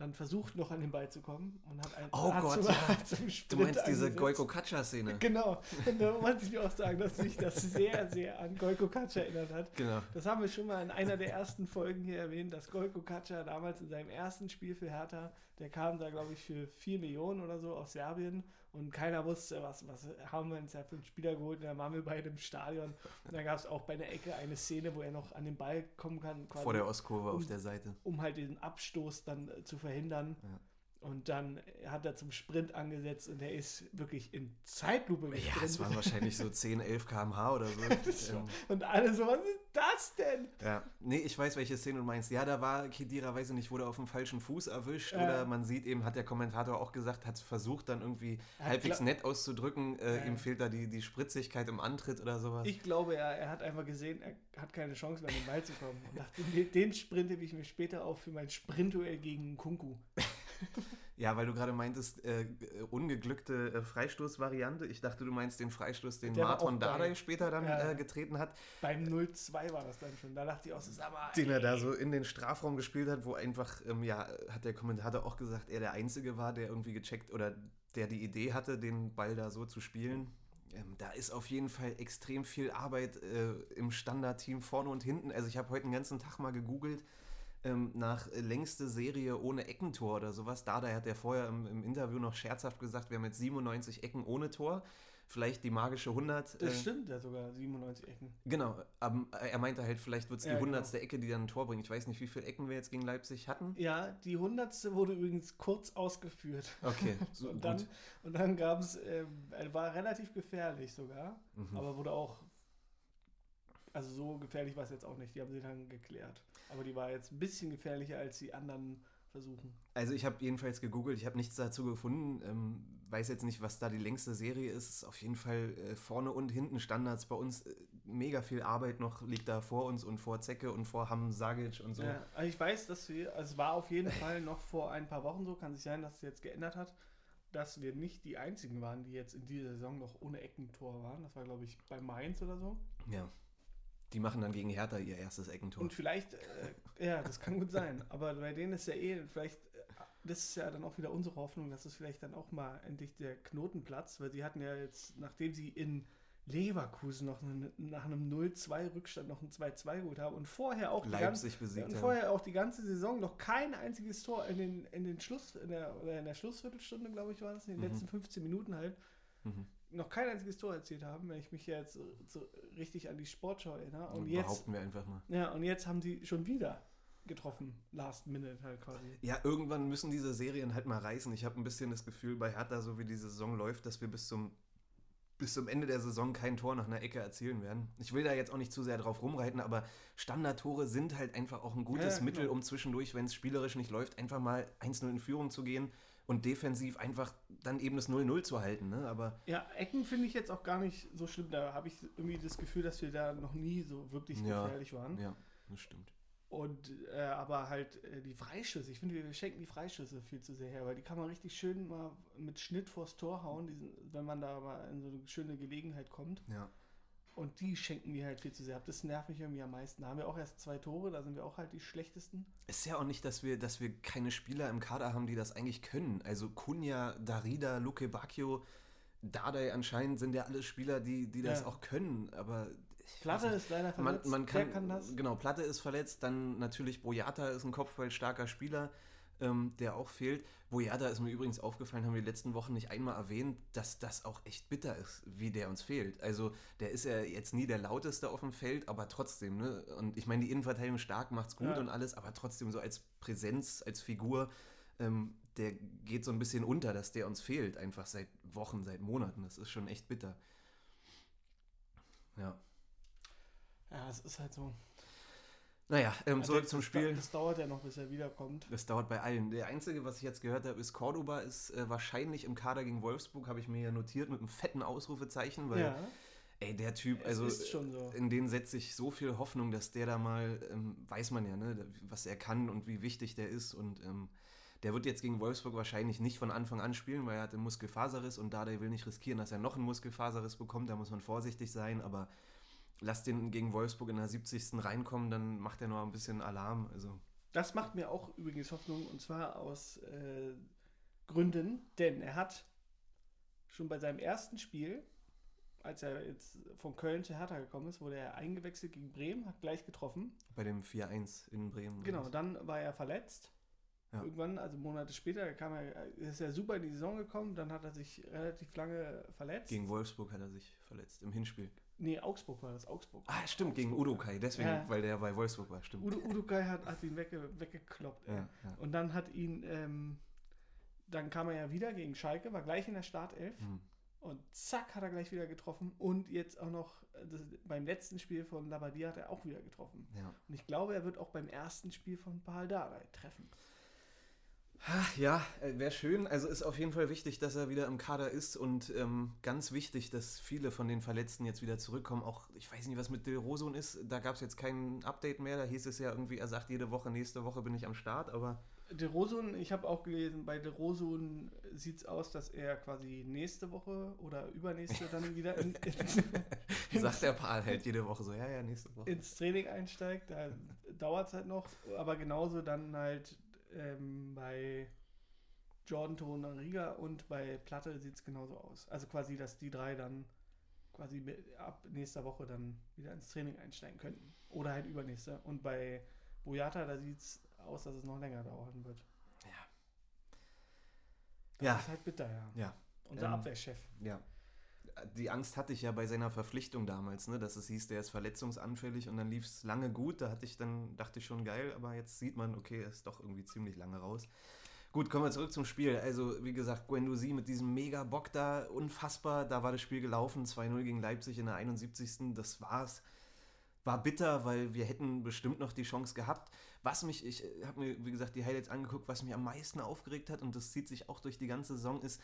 dann versucht noch an den Ball zu kommen und hat einen Oh hat Gott, zum, ja. du meinst diese Goiko Katscha-Szene. Genau, und da wollte ich auch sagen, dass mich das sehr, sehr an Goiko Katscha erinnert hat. Genau. Das haben wir schon mal in einer der ersten Folgen hier erwähnt, dass Goiko Katscha damals in seinem ersten Spiel für Hertha, der kam da, glaube ich, für 4 Millionen oder so aus Serbien und keiner wusste, was, was haben wir uns ja für einen Spieler geholt. Und dann waren wir bei dem Stadion. Und da gab es auch bei der Ecke eine Szene, wo er noch an den Ball kommen kann. Vor der Ostkurve um, auf der Seite. Um halt diesen Abstoß dann äh, zu verhindern. Ja. Und dann hat er zum Sprint angesetzt und er ist wirklich in Zeitlupe gesprintet. Ja, es waren wahrscheinlich so 10, 11 km/h oder so. ähm. Und alle so, was ist das denn? Ja, nee, ich weiß, welche Szene du meinst. Ja, da war Kedira, weiß ich nicht, wurde auf dem falschen Fuß erwischt ja. oder man sieht eben, hat der Kommentator auch gesagt, hat versucht dann irgendwie halbwegs nett auszudrücken, äh, ja. ihm fehlt da die, die Spritzigkeit im Antritt oder sowas. Ich glaube, er, er hat einfach gesehen, er hat keine Chance mehr an den Ball zu kommen. Und dachte, den Sprint hebe ich mir später auf für mein Sprintduell gegen Kunku. Ja, weil du gerade meintest, äh, ungeglückte äh, Freistoßvariante. Ich dachte, du meinst den Freistoß, den Der Marton Dardai später dann ja, äh, getreten hat. Beim 0-2 war das dann schon. Da dachte ich auch, das ist aber. Den er da so in den Strafraum gespielt hat, wo einfach, ähm, ja, hat der Kommentator auch gesagt, er der Einzige war, der irgendwie gecheckt oder der die Idee hatte, den Ball da so zu spielen. Ähm, da ist auf jeden Fall extrem viel Arbeit äh, im Standardteam vorne und hinten. Also ich habe heute den ganzen Tag mal gegoogelt ähm, nach längste Serie ohne Eckentor oder sowas. Dada hat ja vorher im, im, Interview noch scherzhaft gesagt, wir haben jetzt 97 Ecken ohne Tor. Vielleicht die magische 100. Das äh, stimmt ja sogar, 97 Ecken. Genau, aber er meinte halt, vielleicht wird es die ja, 100. Genau. Ecke, die dann ein Tor bringt. Ich weiß nicht, wie viele Ecken wir jetzt gegen Leipzig hatten. Ja, die 100. wurde übrigens kurz ausgeführt. Okay, so und, dann, und dann gab es, äh, war relativ gefährlich sogar, mhm. aber wurde auch also so gefährlich war es jetzt auch nicht. Die haben sie dann geklärt. Aber die war jetzt ein bisschen gefährlicher als die anderen Versuchen. Also ich habe jedenfalls gegoogelt, ich habe nichts dazu gefunden. Ähm, weiß jetzt nicht, was da die längste Serie ist. Auf jeden Fall äh, vorne und hinten Standards bei uns. Äh, mega viel Arbeit noch liegt da vor uns und vor Zecke und vor Ham Sagic und so. Ja, also ich weiß, dass wir, also es war auf jeden Fall noch vor ein paar Wochen so, kann sich sein, dass es jetzt geändert hat, dass wir nicht die einzigen waren, die jetzt in dieser Saison noch ohne Eckentor waren. Das war, glaube ich, bei Mainz oder so. Ja. Die machen dann gegen Hertha ihr erstes Eckentor. Und vielleicht, äh, ja, das kann gut sein. Aber bei denen ist ja eh, vielleicht, äh, das ist ja dann auch wieder unsere Hoffnung, dass es vielleicht dann auch mal endlich der Knoten platzt, weil sie hatten ja jetzt, nachdem sie in Leverkusen noch eine, nach einem 0-2-Rückstand noch ein 2-2 geholt haben und vorher auch die Leipzig ganze, besiegt und haben. vorher auch die ganze Saison noch kein einziges Tor in den, in den Schluss, in der, oder in der Schlussviertelstunde, glaube ich, war das, in den Mhm. letzten 15 Minuten halt, Mhm. Noch kein einziges Tor erzielt haben, wenn ich mich jetzt so, so richtig an die Sportschau erinnere. Und jetzt, Behaupten wir einfach mal. ja, und jetzt haben sie schon wieder getroffen, last minute halt quasi. Ja, irgendwann müssen diese Serien halt mal reißen. Ich habe ein bisschen das Gefühl bei Hertha, so wie die Saison läuft, dass wir bis zum, bis zum Ende der Saison kein Tor nach einer Ecke erzielen werden. Ich will da jetzt auch nicht zu sehr drauf rumreiten, aber Standardtore sind halt einfach auch ein gutes Ja, ja, Mittel, genau. um zwischendurch, wenn es spielerisch nicht läuft, einfach mal 1-0 in Führung zu gehen und defensiv einfach dann eben das 0-0 zu halten. Ne? Aber Ja, Ecken finde ich jetzt auch gar nicht so schlimm. Da habe ich irgendwie das Gefühl, dass wir da noch nie so wirklich Ja, gefährlich waren. ja, das stimmt. Und äh, aber halt äh, die Freischüsse, ich finde, wir schenken die Freischüsse viel zu sehr her, weil die kann man richtig schön mal mit Schnitt vors Tor hauen, diesen, wenn man da mal in so eine schöne Gelegenheit kommt. Ja. Und die schenken wir halt viel zu sehr ab. Das nervt mich irgendwie am meisten. Da haben wir auch erst zwei Tore, da sind wir auch halt die schlechtesten. Ist ja auch nicht, dass wir, dass wir keine Spieler im Kader haben, die das eigentlich können. Also Kunja, Darida, Luke Bacchio, Dardai anscheinend sind ja alle Spieler, die, die das Ja. auch können. Aber Platte ist leider man, verletzt. man Wer kann, kann das? Genau, Platte ist verletzt. Dann natürlich Boyata ist ein kopfballstarker Spieler, ähm, der auch fehlt. Boyata ist mir übrigens aufgefallen, haben wir die letzten Wochen nicht einmal erwähnt, dass das auch echt bitter ist, wie der uns fehlt. Also der ist ja jetzt nie der lauteste auf dem Feld, aber trotzdem. Ne? Und ich meine, die Innenverteidigung stark macht's gut Ja. und alles, aber trotzdem so als Präsenz, als Figur, ähm, der geht so ein bisschen unter, dass der uns fehlt, einfach seit Wochen, seit Monaten. Das ist schon echt bitter. Ja. Ja, es ist halt so. Naja, ähm, zurück zum Spiel. Das dauert ja noch, bis er wiederkommt. Das dauert bei allen. Der einzige, was ich jetzt gehört habe, ist Cordoba ist äh, wahrscheinlich im Kader gegen Wolfsburg, habe ich mir ja notiert mit einem fetten Ausrufezeichen, weil, ja, ey, der Typ, also so. in den setze ich so viel Hoffnung, dass der da mal, ähm, weiß man ja, ne, was er kann und wie wichtig der ist und ähm, der wird jetzt gegen Wolfsburg wahrscheinlich nicht von Anfang an spielen, weil er hat einen Muskelfaserriss und da der will nicht riskieren, dass er noch einen Muskelfaserriss bekommt, da muss man vorsichtig sein, aber lass den gegen Wolfsburg in der 70. reinkommen, dann macht er noch ein bisschen Alarm, also Das macht mir auch übrigens Hoffnung und zwar aus äh, Gründen, denn er hat schon bei seinem ersten Spiel, als er jetzt von Köln zu Hertha gekommen ist, wurde er eingewechselt gegen Bremen, hat gleich getroffen. bei dem 4-1 in Bremen. Genau, dann war er verletzt. Ja. Irgendwann, also Monate später, kam er, ist er super in die Saison gekommen, dann hat er sich relativ lange verletzt. Gegen Wolfsburg hat er sich verletzt, im Hinspiel. Nee, Augsburg war das, Augsburg. Ah, stimmt, gegen. Udokai, deswegen, Ja. weil der bei Wolfsburg war, stimmt. Udo, Udokai hat, hat ihn wegge, weggekloppt. Ja. Und dann hat ihn, ähm, dann kam er ja wieder gegen Schalke, war gleich in der Startelf Hm. und zack hat er gleich wieder getroffen und jetzt auch noch äh, das, beim letzten Spiel von Labadia hat er auch wieder getroffen. Ja. Und ich glaube, er wird auch beim ersten Spiel von Pal Dardai treffen. Ja, wäre schön. Also ist auf jeden Fall wichtig, dass er wieder im Kader ist und ähm, ganz wichtig, dass viele von den Verletzten jetzt wieder zurückkommen. Auch, ich weiß nicht, was mit Del Rosun ist. Da gab es jetzt kein Update mehr. Da hieß es ja irgendwie, er sagt jede Woche, nächste Woche bin ich am Start, aber De Rosun, ich habe auch gelesen, bei De Rosun sieht es aus, dass er quasi nächste Woche oder übernächste dann wieder in, in, sagt der Paul halt jede Woche so, ja, ja, nächste Woche. ins Training einsteigt. Da dauert es halt noch, aber genauso dann halt ähm, bei Jordan Torunariga und bei Platte sieht es genauso aus. Also quasi, dass die drei dann quasi ab nächster Woche dann wieder ins Training einsteigen könnten. Oder halt übernächste. Und bei Boyata, da sieht es aus, dass es noch länger dauern wird. Ja. Das Ja. ist halt bitter, ja. Ja, Unser Ähm, Abwehrchef. ja. Die Angst hatte ich ja bei seiner Verpflichtung damals, ne, dass es hieß, der ist verletzungsanfällig und dann lief es lange gut. Da hatte ich dann, dachte ich schon geil, aber jetzt sieht man, okay, er ist doch irgendwie ziemlich lange raus. Gut, kommen wir zurück zum Spiel. Also, wie gesagt, Guendouzi mit diesem mega Bock da, unfassbar. Da war das Spiel gelaufen, 2-0 gegen Leipzig in der 71. Das war's. War bitter, weil wir hätten bestimmt noch die Chance gehabt. Was mich, ich habe mir, wie gesagt, die Highlights angeguckt, was mich am meisten aufgeregt hat, und das zieht sich auch durch die ganze Saison, ist,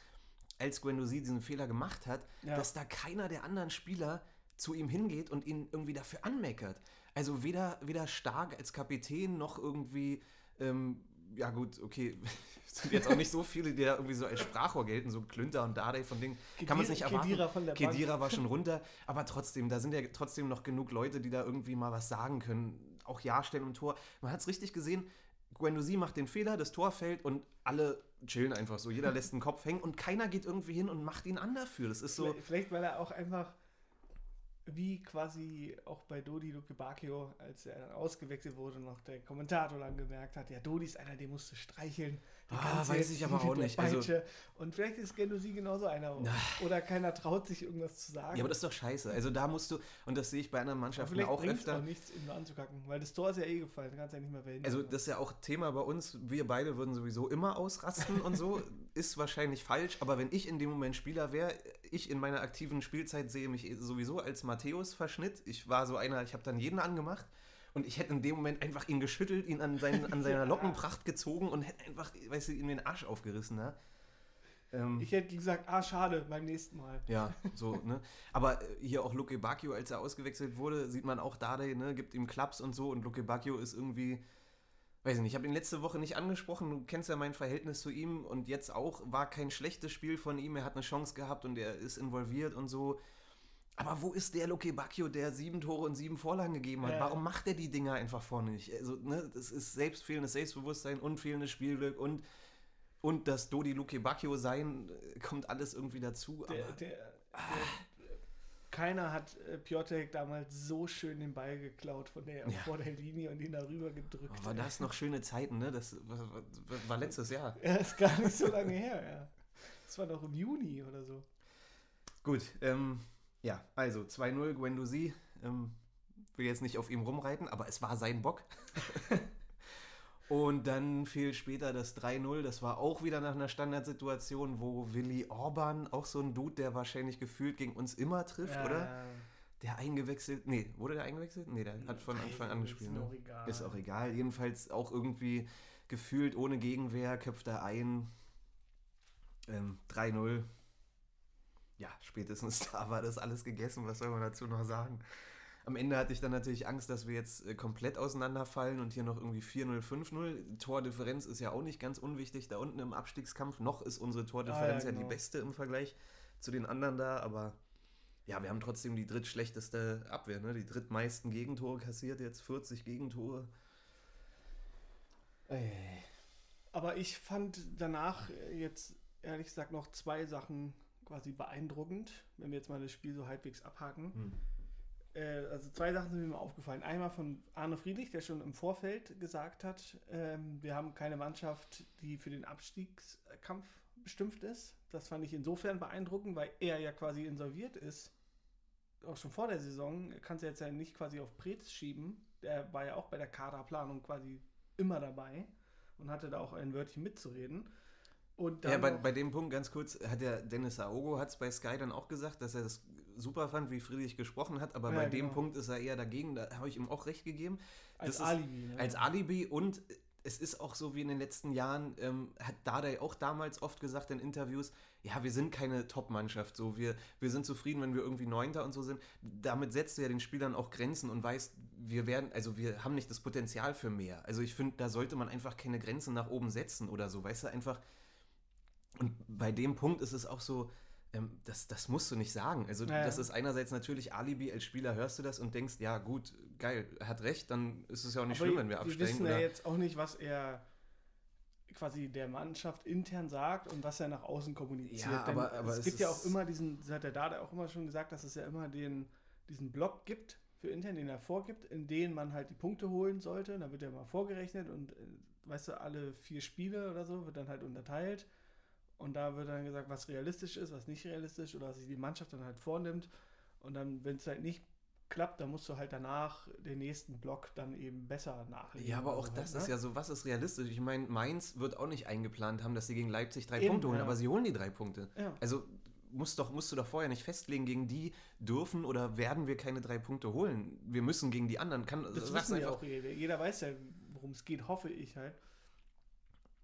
als Guendouzi diesen Fehler gemacht hat, Ja. dass da keiner der anderen Spieler zu ihm hingeht und ihn irgendwie dafür anmeckert. Also weder, weder Stark als Kapitän noch irgendwie, ähm, ja gut, okay, es sind jetzt auch nicht so viele, die da irgendwie so als Sprachrohr gelten, so Klünter und Dardai von Dingen, kann man es nicht erwarten. Kedira von der Bank. Kedira war schon runter, aber trotzdem, da sind ja trotzdem noch genug Leute, die da irgendwie mal was sagen können. Auch Ja stellen im Tor. Man hat es richtig gesehen, Guendouzi macht den Fehler, das Tor fällt und alle chillen einfach so. Jeder lässt den Kopf hängen und keiner geht irgendwie hin und macht ihn an dafür. Das ist so. Vielleicht, weil er auch einfach wie quasi auch bei Dodi Luke Bacchio, als er dann ausgewechselt wurde, noch der Kommentator dann gemerkt hat, ja, Dodi ist einer, den musst du streicheln. Ah, weiß ich aber auch nicht, also- und vielleicht ist Gendosi genauso einer. Na. Oder keiner traut sich irgendwas zu sagen. Ja, aber das ist doch scheiße. Also da musst du, und das sehe ich bei anderen Mannschaften auch öfter. auch nichts, ihn anzukacken, weil das Tor ist ja eh gefallen, kannst ja nicht mehr verhindern. Also das ist ja auch Thema bei uns. Wir beide würden sowieso immer ausrasten und so. Ist wahrscheinlich falsch, aber wenn ich in dem Moment Spieler wäre, ich in meiner aktiven Spielzeit sehe mich sowieso als Matthäus-Verschnitt. Ich war so einer, ich habe dann jeden angemacht und ich hätte in dem Moment einfach ihn geschüttelt, ihn an, seinen, an seiner Ja. Lockenpracht gezogen und hätte einfach, weißt du, ihm den Arsch aufgerissen. Ne? Ähm, ich hätte gesagt, ah, schade, beim nächsten Mal. ja, so, ne? Aber äh, hier auch Luke Bacchio, als er ausgewechselt wurde, sieht man auch Dade, ne, gibt ihm Klaps und so und Luke Bacchio ist irgendwie, weiß ich nicht, ich habe ihn letzte Woche nicht angesprochen, du kennst ja mein Verhältnis zu ihm und jetzt auch, war kein schlechtes Spiel von ihm, er hat eine Chance gehabt und er ist involviert und so. Aber wo ist der Luke Bacchio, der sieben Tore und sieben Vorlagen gegeben hat? Ja. Warum macht er die Dinger einfach vorne nicht? Also, ne, das ist selbst fehlendes Selbstbewusstsein und fehlendes Spielglück und, und das Dodi Luke Bacchio sein, äh, kommt alles irgendwie dazu. Der, aber- der, der, keiner hat äh, Piotek damals so schön den Ball geklaut von der, Ja. vor der Linie und ihn darüber gedrückt. Oh, war das noch schöne Zeiten, ne? Das war, war, letztes Jahr. Ja, ist gar nicht so lange her, ja. Das war doch im Juni oder so. Gut, ähm, ja, also 2-0 Guendouzi. Ähm, will jetzt nicht auf ihm rumreiten, aber es war sein Bock. Und dann fiel später das 3-0. Das war auch wieder nach einer Standardsituation, wo Willi Orban, auch so ein Dude, der wahrscheinlich gefühlt gegen uns immer trifft, Ja, oder? ja. Der eingewechselt. Nee, wurde der eingewechselt? Nee, der hat von Anfang an Ist gespielt. mir Ne? auch egal. Ist auch egal. Jedenfalls auch irgendwie gefühlt ohne Gegenwehr, köpft er ein. Ähm, 3-0. Ja, spätestens da war das alles gegessen. Was soll man dazu noch sagen? Am Ende hatte ich dann natürlich Angst, dass wir jetzt äh, komplett auseinanderfallen und hier noch irgendwie 4-0, 5-0. Tordifferenz ist ja auch nicht ganz unwichtig da unten im Abstiegskampf. Noch ist unsere Tordifferenz Ah, ja, ja, die genau. beste im Vergleich zu den anderen da, aber ja, wir haben trotzdem die drittschlechteste Abwehr, ne? Die drittmeisten Gegentore kassiert jetzt, 40 Gegentore. Ey. Aber ich fand danach äh, jetzt ehrlich gesagt noch zwei Sachen quasi beeindruckend, wenn wir jetzt mal das Spiel so halbwegs abhaken. Hm. Äh, also zwei Sachen sind mir mal aufgefallen. Einmal von Arne Friedrich, der schon im Vorfeld gesagt hat, ähm, wir haben keine Mannschaft, die für den Abstiegskampf bestimmt ist. Das fand ich insofern beeindruckend, weil er ja quasi insolviert ist. Auch schon vor der Saison kannst du jetzt ja nicht quasi auf Preetz schieben. Der war ja auch bei der Kaderplanung quasi immer dabei und hatte da auch ein Wörtchen mitzureden. Ja, bei, bei dem Punkt ganz kurz, hat der Dennis Aogo hat es bei Sky dann auch gesagt, dass er das super fand, wie Friedrich gesprochen hat, aber Ja, bei dem genau. Punkt ist er eher dagegen, da habe ich ihm auch recht gegeben. als das ist- Alibi. Ne? Als Alibi und es ist auch so wie in den letzten Jahren, ähm, hat Dardai auch damals oft gesagt in Interviews, ja, wir sind keine Top-Mannschaft, so wir, wir sind zufrieden, wenn wir irgendwie Neunter und so sind. Damit setzt du ja den Spielern auch Grenzen und weißt, wir werden, also wir haben nicht das Potenzial für mehr. Also ich finde, da sollte man einfach keine Grenzen nach oben setzen oder so, weißt du, einfach. Und bei dem Punkt ist es auch so, ähm, das, das musst du nicht sagen. Also Ja, ja. das ist einerseits natürlich Alibi, als Spieler hörst du das und denkst, ja gut, geil, hat recht, dann ist es ja auch nicht Aber schlimm, wenn wir Wir absteigen. wissen ja jetzt auch nicht, was er quasi der Mannschaft intern sagt und was er nach außen kommuniziert. Ja, Denn aber- aber es es gibt ja auch immer diesen, das hat der Dada auch immer schon gesagt, dass es ja immer den, diesen Block gibt für intern, den er vorgibt, in den man halt die Punkte holen sollte. Da wird ja mal vorgerechnet und äh, weißt du, alle vier Spiele oder so wird dann halt unterteilt. Und da wird dann gesagt, was realistisch ist, was nicht realistisch oder was sich die Mannschaft dann halt vornimmt. Und dann, wenn es halt nicht klappt, dann musst du halt danach den nächsten Block dann eben besser nachlegen. Ja, aber auch so das halt, ist ne? ja so, was ist realistisch? Ich meine, Mainz wird auch nicht eingeplant haben, dass sie gegen Leipzig drei Eben, Punkte holen, ja. aber sie holen die drei Punkte. Ja. Also musst, doch, musst du doch vorher nicht festlegen, gegen die dürfen oder werden wir keine drei Punkte holen. Wir müssen gegen die anderen. Kann, Das wissen ja auch jeder. Jeder weiß ja, worum es geht, hoffe ich halt.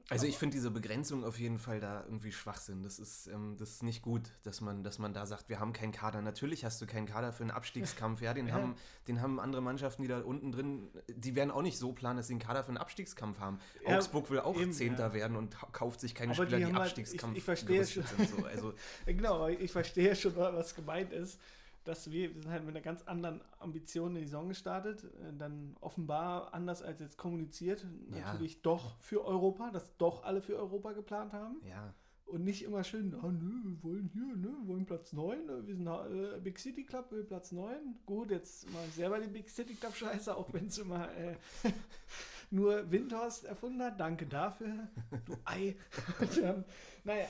Also ich finde diese Begrenzung auf jeden Fall da irgendwie Schwachsinn. Das ist, ähm, das ist nicht gut, dass man, dass man da sagt, wir haben keinen Kader. Natürlich hast du keinen Kader für einen Abstiegskampf. Ja, den, Ja. Haben, den haben andere Mannschaften, die da unten drin, die werden auch nicht so planen, dass sie einen Kader für einen Abstiegskampf haben. Ja, Augsburg will auch eben, Zehnter ja. werden und kauft sich keine Aber Spieler, die die, haben halt- Abstiegskampf ich- ich verstehe sind. So. Also, Genau, ich verstehe schon, was gemeint ist. Dass wir, wir sind halt mit einer ganz anderen Ambition in die Saison gestartet. äh, Dann offenbar anders als jetzt kommuniziert. Ja. Natürlich doch für Europa, dass doch alle für Europa geplant haben. ja. und nicht immer schön, ah, nö, wir wollen hier, ne, wir wollen Platz 9, ne, wir sind äh, Big City Club will Platz 9. Gut, jetzt mache ich selber den Big City Club Scheiße, auch wenn es immer äh, nur Windhorst erfunden hat. Danke dafür, du Ei. dann, naja.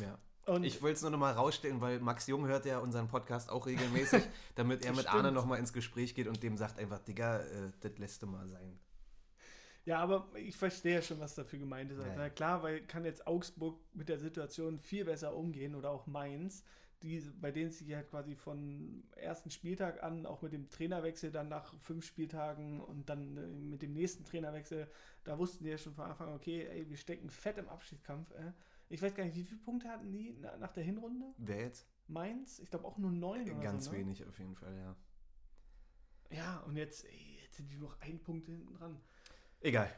Ja. Und ich wollte es nur noch mal rausstellen, weil Max Jung hört ja unseren Podcast auch regelmäßig, damit er mit Stimmt. Arne noch mal ins Gespräch geht und dem sagt einfach, Digga, äh, das lässt du mal sein. Ja, aber ich verstehe ja schon, was dafür gemeint ist. Ja. Na klar, weil kann jetzt Augsburg mit der Situation viel besser umgehen oder auch Mainz, die, bei denen sich halt quasi von ersten Spieltag an, auch mit dem Trainerwechsel dann nach fünf Spieltagen und dann äh, mit dem nächsten Trainerwechsel, da wussten die ja schon von Anfang, okay, ey, wir stecken fett im Abschiedskampf. Äh. Ich weiß gar nicht, wie viele Punkte hatten die nach der Hinrunde? Wer jetzt? Mainz? Ich glaube auch nur neun. Oder Ganz so, ne? wenig auf jeden Fall, ja. Ja, und jetzt, ey, jetzt sind die noch ein Punkt hinten dran. Egal.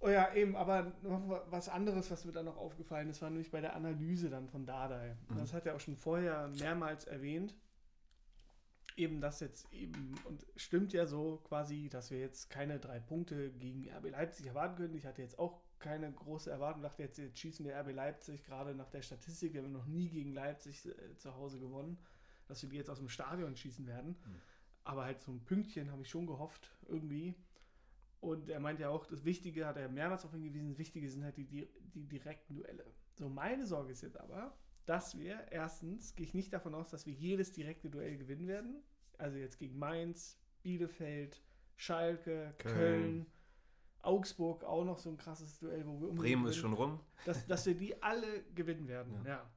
Oh ja, eben, aber noch was anderes, was mir dann noch aufgefallen ist, war nämlich bei der Analyse dann von Dardai. Mhm. Das hat er auch schon vorher mehrmals erwähnt. Eben das jetzt eben, und stimmt ja so quasi, dass wir jetzt keine drei Punkte gegen RB Leipzig erwarten können. Ich hatte jetzt auch keine große Erwartung, dachte jetzt, jetzt schießen wir RB Leipzig, gerade nach der Statistik, wir haben noch nie gegen Leipzig äh, zu Hause gewonnen, dass wir die jetzt aus dem Stadion schießen werden. Mhm. Aber halt so ein Pünktchen habe ich schon gehofft, irgendwie. Und er meint ja auch, das Wichtige, hat er mehrmals darauf hingewiesen, das Wichtige sind halt die, die, die direkten Duelle. So, meine Sorge ist jetzt aber, dass wir erstens, gehe ich nicht davon aus, dass wir jedes direkte Duell gewinnen werden. Also jetzt gegen Mainz, Bielefeld, Schalke, Köln, Köln Augsburg auch noch so ein krasses Duell, wo wir Bremen ist schon rum. Dass, dass wir die alle gewinnen werden, ja. ja.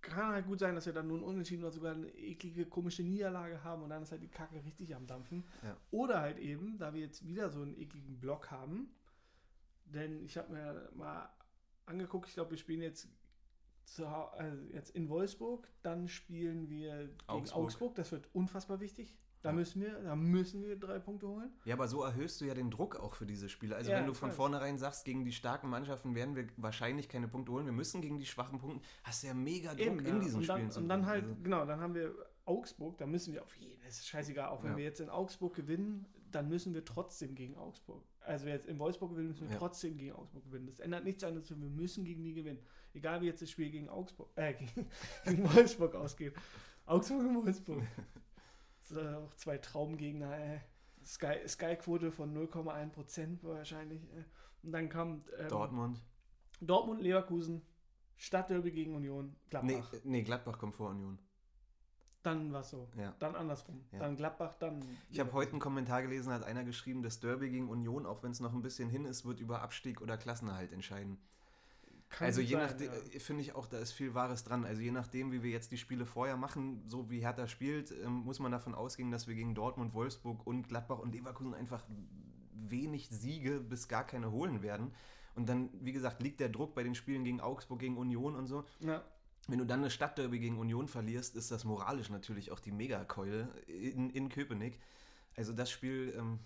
Kann halt gut sein, dass wir dann nun unentschieden oder sogar eine eklige, komische Niederlage haben und dann ist halt die Kacke richtig am Dampfen. Ja. Oder halt eben, da wir jetzt wieder so einen ekligen Block haben, denn ich habe mir mal angeguckt, ich glaube, wir spielen jetzt, zu, also jetzt in Wolfsburg, dann spielen wir gegen Augsburg. Augsburg. Das wird unfassbar wichtig. Da müssen wir, da müssen wir drei Punkte holen. Ja, aber so erhöhst du ja den Druck auch für diese Spiele. Also ja, wenn du von vornherein sagst, gegen die starken Mannschaften werden wir wahrscheinlich keine Punkte holen, wir müssen gegen die schwachen Punkte, hast du ja mega Druck Eben, in ja. diesen und dann, Spielen. Und dann halt, also. genau, dann haben wir Augsburg, da müssen wir auf jeden, das ist scheißegal, auch wenn ja. wir jetzt in Augsburg gewinnen, dann müssen wir trotzdem gegen Augsburg. Also wir jetzt in Wolfsburg gewinnen, müssen wir trotzdem gegen Augsburg gewinnen. Das ändert nichts an, dass wir müssen gegen die gewinnen. Egal wie jetzt das Spiel gegen Augsburg, äh, gegen, gegen Wolfsburg ausgeht. Augsburg und Wolfsburg. äh, auch zwei Traumgegner, ey. Sky, Sky-Quote von 0,1 Prozent wahrscheinlich. Ey. Und dann kam ähm, Dortmund. Dortmund, Leverkusen, Stadtderby gegen Union, Gladbach. Nee, nee Gladbach kommt vor Union. Dann war es so. Ja. Dann andersrum. Ja. Dann Gladbach, dann. Ich habe heute einen Kommentar gelesen, hat einer geschrieben, das Derby gegen Union, auch wenn es noch ein bisschen hin ist, wird über Abstieg oder Klassenerhalt entscheiden. Kann also je nachdem, ja. Äh, finde ich auch, da ist viel Wahres dran. Also je nachdem, wie wir jetzt die Spiele vorher machen, so wie Hertha spielt, ähm, muss man davon ausgehen, dass wir gegen Dortmund, Wolfsburg und Gladbach und Leverkusen einfach wenig Siege bis gar keine holen werden. Und dann, wie gesagt, liegt der Druck bei den Spielen gegen Augsburg, gegen Union und so. Ja. Wenn du dann eine Stadtderby gegen Union verlierst, ist das moralisch natürlich auch die Megakeule in, in Köpenick. Also das Spiel, ähm,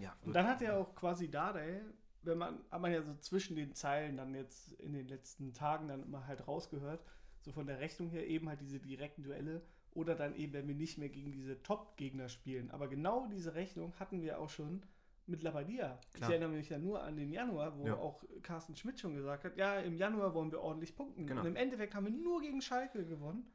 ja. Und dann hat er auch quasi Dardai wenn man, hat man ja so zwischen den Zeilen dann jetzt in den letzten Tagen dann immer halt rausgehört, so von der Rechnung her eben halt diese direkten Duelle oder dann eben, wenn wir nicht mehr gegen diese Top-Gegner spielen. Aber genau diese Rechnung hatten wir auch schon mit Labadia. Ich erinnere mich ja nur an den Januar, wo ja. auch Carsten Schmidt schon gesagt hat, ja, im Januar wollen wir ordentlich punkten. Genau. Und im Endeffekt haben wir nur gegen Schalke gewonnen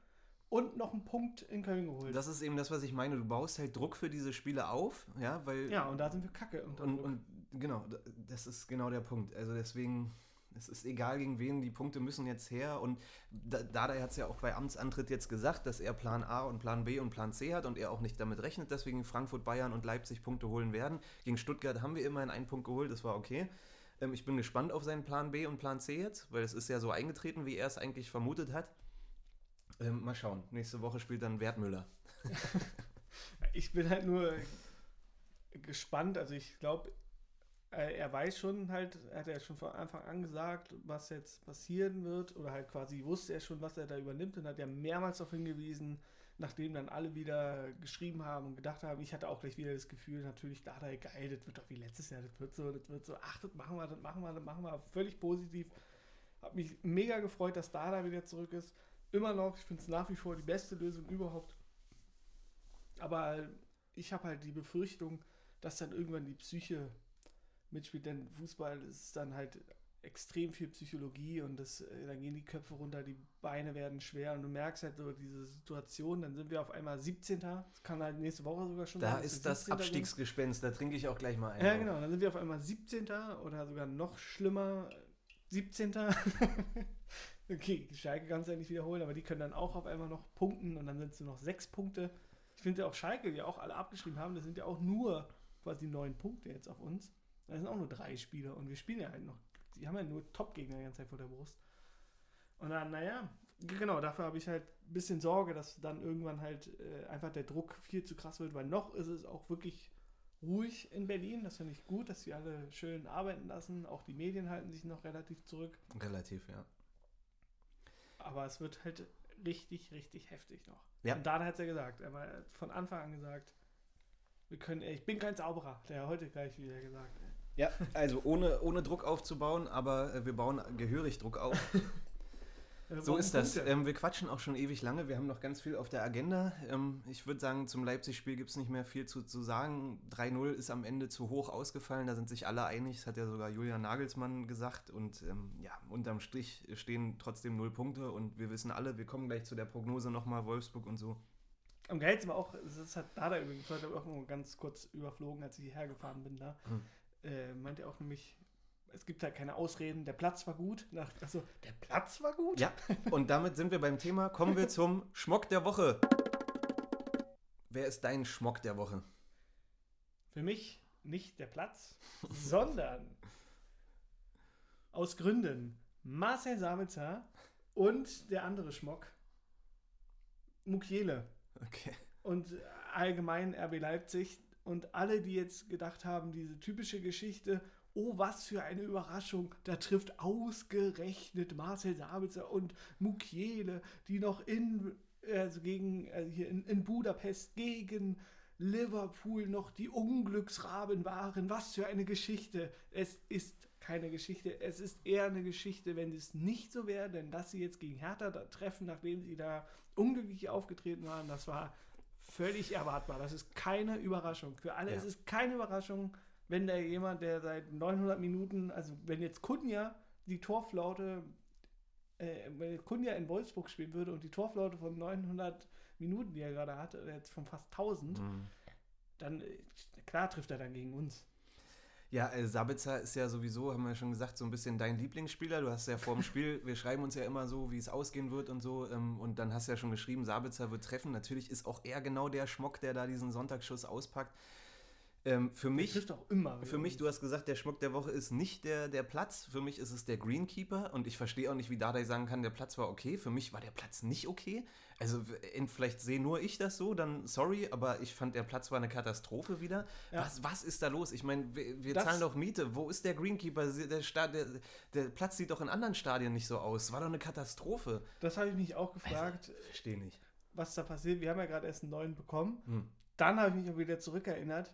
und noch einen Punkt in Köln geholt. Das ist eben das, was ich meine. Du baust halt Druck für diese Spiele auf, ja, weil. Ja, und da sind wir kacke. Und, und, genau, das ist genau der Punkt. Also deswegen, es ist egal gegen wen, die Punkte müssen jetzt her. Und Dada hat es ja auch bei Amtsantritt jetzt gesagt, dass er Plan A und Plan B und Plan C hat und er auch nicht damit rechnet, dass wir gegen Frankfurt, Bayern und Leipzig Punkte holen werden. Gegen Stuttgart haben wir immerhin einen Punkt geholt, das war okay. Ähm, ich bin gespannt auf seinen Plan B und Plan C jetzt, weil es ist ja so eingetreten, wie er es eigentlich vermutet hat. Ähm, mal schauen. Nächste Woche spielt dann Wertmüller. ich bin halt nur gespannt. Also ich glaube, äh, er weiß schon halt, er hat ja schon von Anfang an gesagt, was jetzt passieren wird, oder halt quasi wusste er schon, was er da übernimmt und hat ja mehrmals darauf hingewiesen, nachdem dann alle wieder geschrieben haben und gedacht haben, ich hatte auch gleich wieder das Gefühl, natürlich, da da geil, das wird doch wie letztes Jahr, das wird so, das wird so, ach, das machen wir, das machen wir, das machen wir, völlig positiv. Hab mich mega gefreut, dass Dada wieder zurück ist. Immer noch, ich finde es nach wie vor die beste Lösung überhaupt. Aber ich habe halt die Befürchtung, dass dann irgendwann die Psyche mitspielt, denn Fußball ist dann halt extrem viel Psychologie und das, äh, dann gehen die Köpfe runter, die Beine werden schwer und du merkst halt so diese Situation, dann sind wir auf einmal 17. Das kann halt nächste Woche sogar schon Da sein, ist das 17. sind. Abstiegsgespenst, da trinke ich auch gleich mal ein. Ja, genau, dann sind wir auf einmal 17. oder sogar noch schlimmer, 17. okay, Schalke kann es ja nicht wiederholen, aber die können dann auch auf einmal noch punkten und dann sind es nur noch sechs Punkte. Ich finde ja auch Schalke, die auch alle abgeschrieben haben, das sind ja auch nur quasi neun Punkte jetzt auf uns. Das sind auch nur drei Spieler und wir spielen ja halt noch, die haben ja nur Top-Gegner die ganze Zeit vor der Brust. Und dann, naja, genau, dafür habe ich halt ein bisschen Sorge, dass dann irgendwann halt äh, einfach der Druck viel zu krass wird, weil noch ist es auch wirklich ruhig in Berlin. Das finde ich gut, dass sie alle schön arbeiten lassen. Auch die Medien halten sich noch relativ zurück. Relativ, ja. Aber es wird halt richtig, richtig heftig noch. Ja. Und Dada hat es ja gesagt. Er hat von Anfang an gesagt, wir können, ich bin kein Zauberer. Der hat heute gleich wieder gesagt. Ja, also ohne, ohne Druck aufzubauen, aber äh, wir bauen gehörig Druck auf. Wir So ist das. Ähm, wir quatschen auch schon ewig lange. Wir haben noch ganz viel auf der Agenda. Ähm, ich würde sagen, zum Leipzig-Spiel gibt es nicht mehr viel zu, zu sagen. 3-0 ist am Ende zu hoch ausgefallen. Da sind sich alle einig. Das hat ja sogar Julian Nagelsmann gesagt. Und ähm, ja, unterm Strich stehen trotzdem null Punkte. Und wir wissen alle, wir kommen gleich zu der Prognose nochmal, Wolfsburg und so. Am geilsten war auch, das hat Dada übrigens heute auch nur ganz kurz überflogen, als ich hierher gefahren bin da. Hm. Äh, meinte er auch nämlich, es gibt halt keine Ausreden, der Platz war gut. Nach, also, der Platz war gut? Ja, und damit sind wir beim Thema. Kommen wir zum Schmock der Woche. Wer ist dein Schmock der Woche? Für mich nicht der Platz, sondern aus Gründen Marcel Sabitzer und der andere Schmock, Mukiele. Okay. und allgemein RB Leipzig und alle, die jetzt gedacht haben, diese typische Geschichte, oh, was für eine Überraschung, da trifft ausgerechnet Marcel Sabitzer und Mukiele, die noch in, also gegen, also hier in, in Budapest gegen Liverpool noch die Unglücksraben waren. Was für eine Geschichte. Es ist keine Geschichte. Es ist eher eine Geschichte, wenn es nicht so wäre, denn dass sie jetzt gegen Hertha da treffen, nachdem sie da unglücklich aufgetreten waren, das war völlig erwartbar. Das ist keine Überraschung. Für alle Ja. ist es keine Überraschung, wenn da jemand, der seit 900 Minuten, also wenn jetzt Kunja die Torflaute, äh, wenn Kunja in Wolfsburg spielen würde und die Torflaute von 900 Minuten, die er gerade hatte, jetzt von fast 1000, Mhm. dann, äh, klar trifft er dann gegen uns. Ja, äh, Sabitzer ist ja sowieso, haben wir schon gesagt, so ein bisschen dein Lieblingsspieler. Du hast ja vor dem Spiel, wir schreiben uns ja immer so, wie es ausgehen wird und so. Ähm, und dann hast du ja schon geschrieben, Sabitzer wird treffen. Natürlich ist auch er genau der Schmock, der da diesen Sonntagsschuss auspackt. Ähm, für mich, für mich, du hast gesagt, der Schmuck der Woche ist nicht der, der Platz. Für mich ist es der Greenkeeper. Und ich verstehe auch nicht, wie Dardai sagen kann, der Platz war okay. Für mich war der Platz nicht okay. Also, vielleicht sehe nur ich das so, dann sorry, aber ich fand, der Platz war eine Katastrophe wieder. Ja. Was, was ist da los? Ich meine, wir, wir zahlen doch Miete. Wo ist der Greenkeeper? Der, der, der Platz sieht doch in anderen Stadien nicht so aus. War doch eine Katastrophe. Das habe ich mich auch gefragt, Verstehe nicht. was da passiert. Wir haben ja gerade erst einen neuen bekommen. Hm. Dann habe ich mich auch wieder zurückerinnert,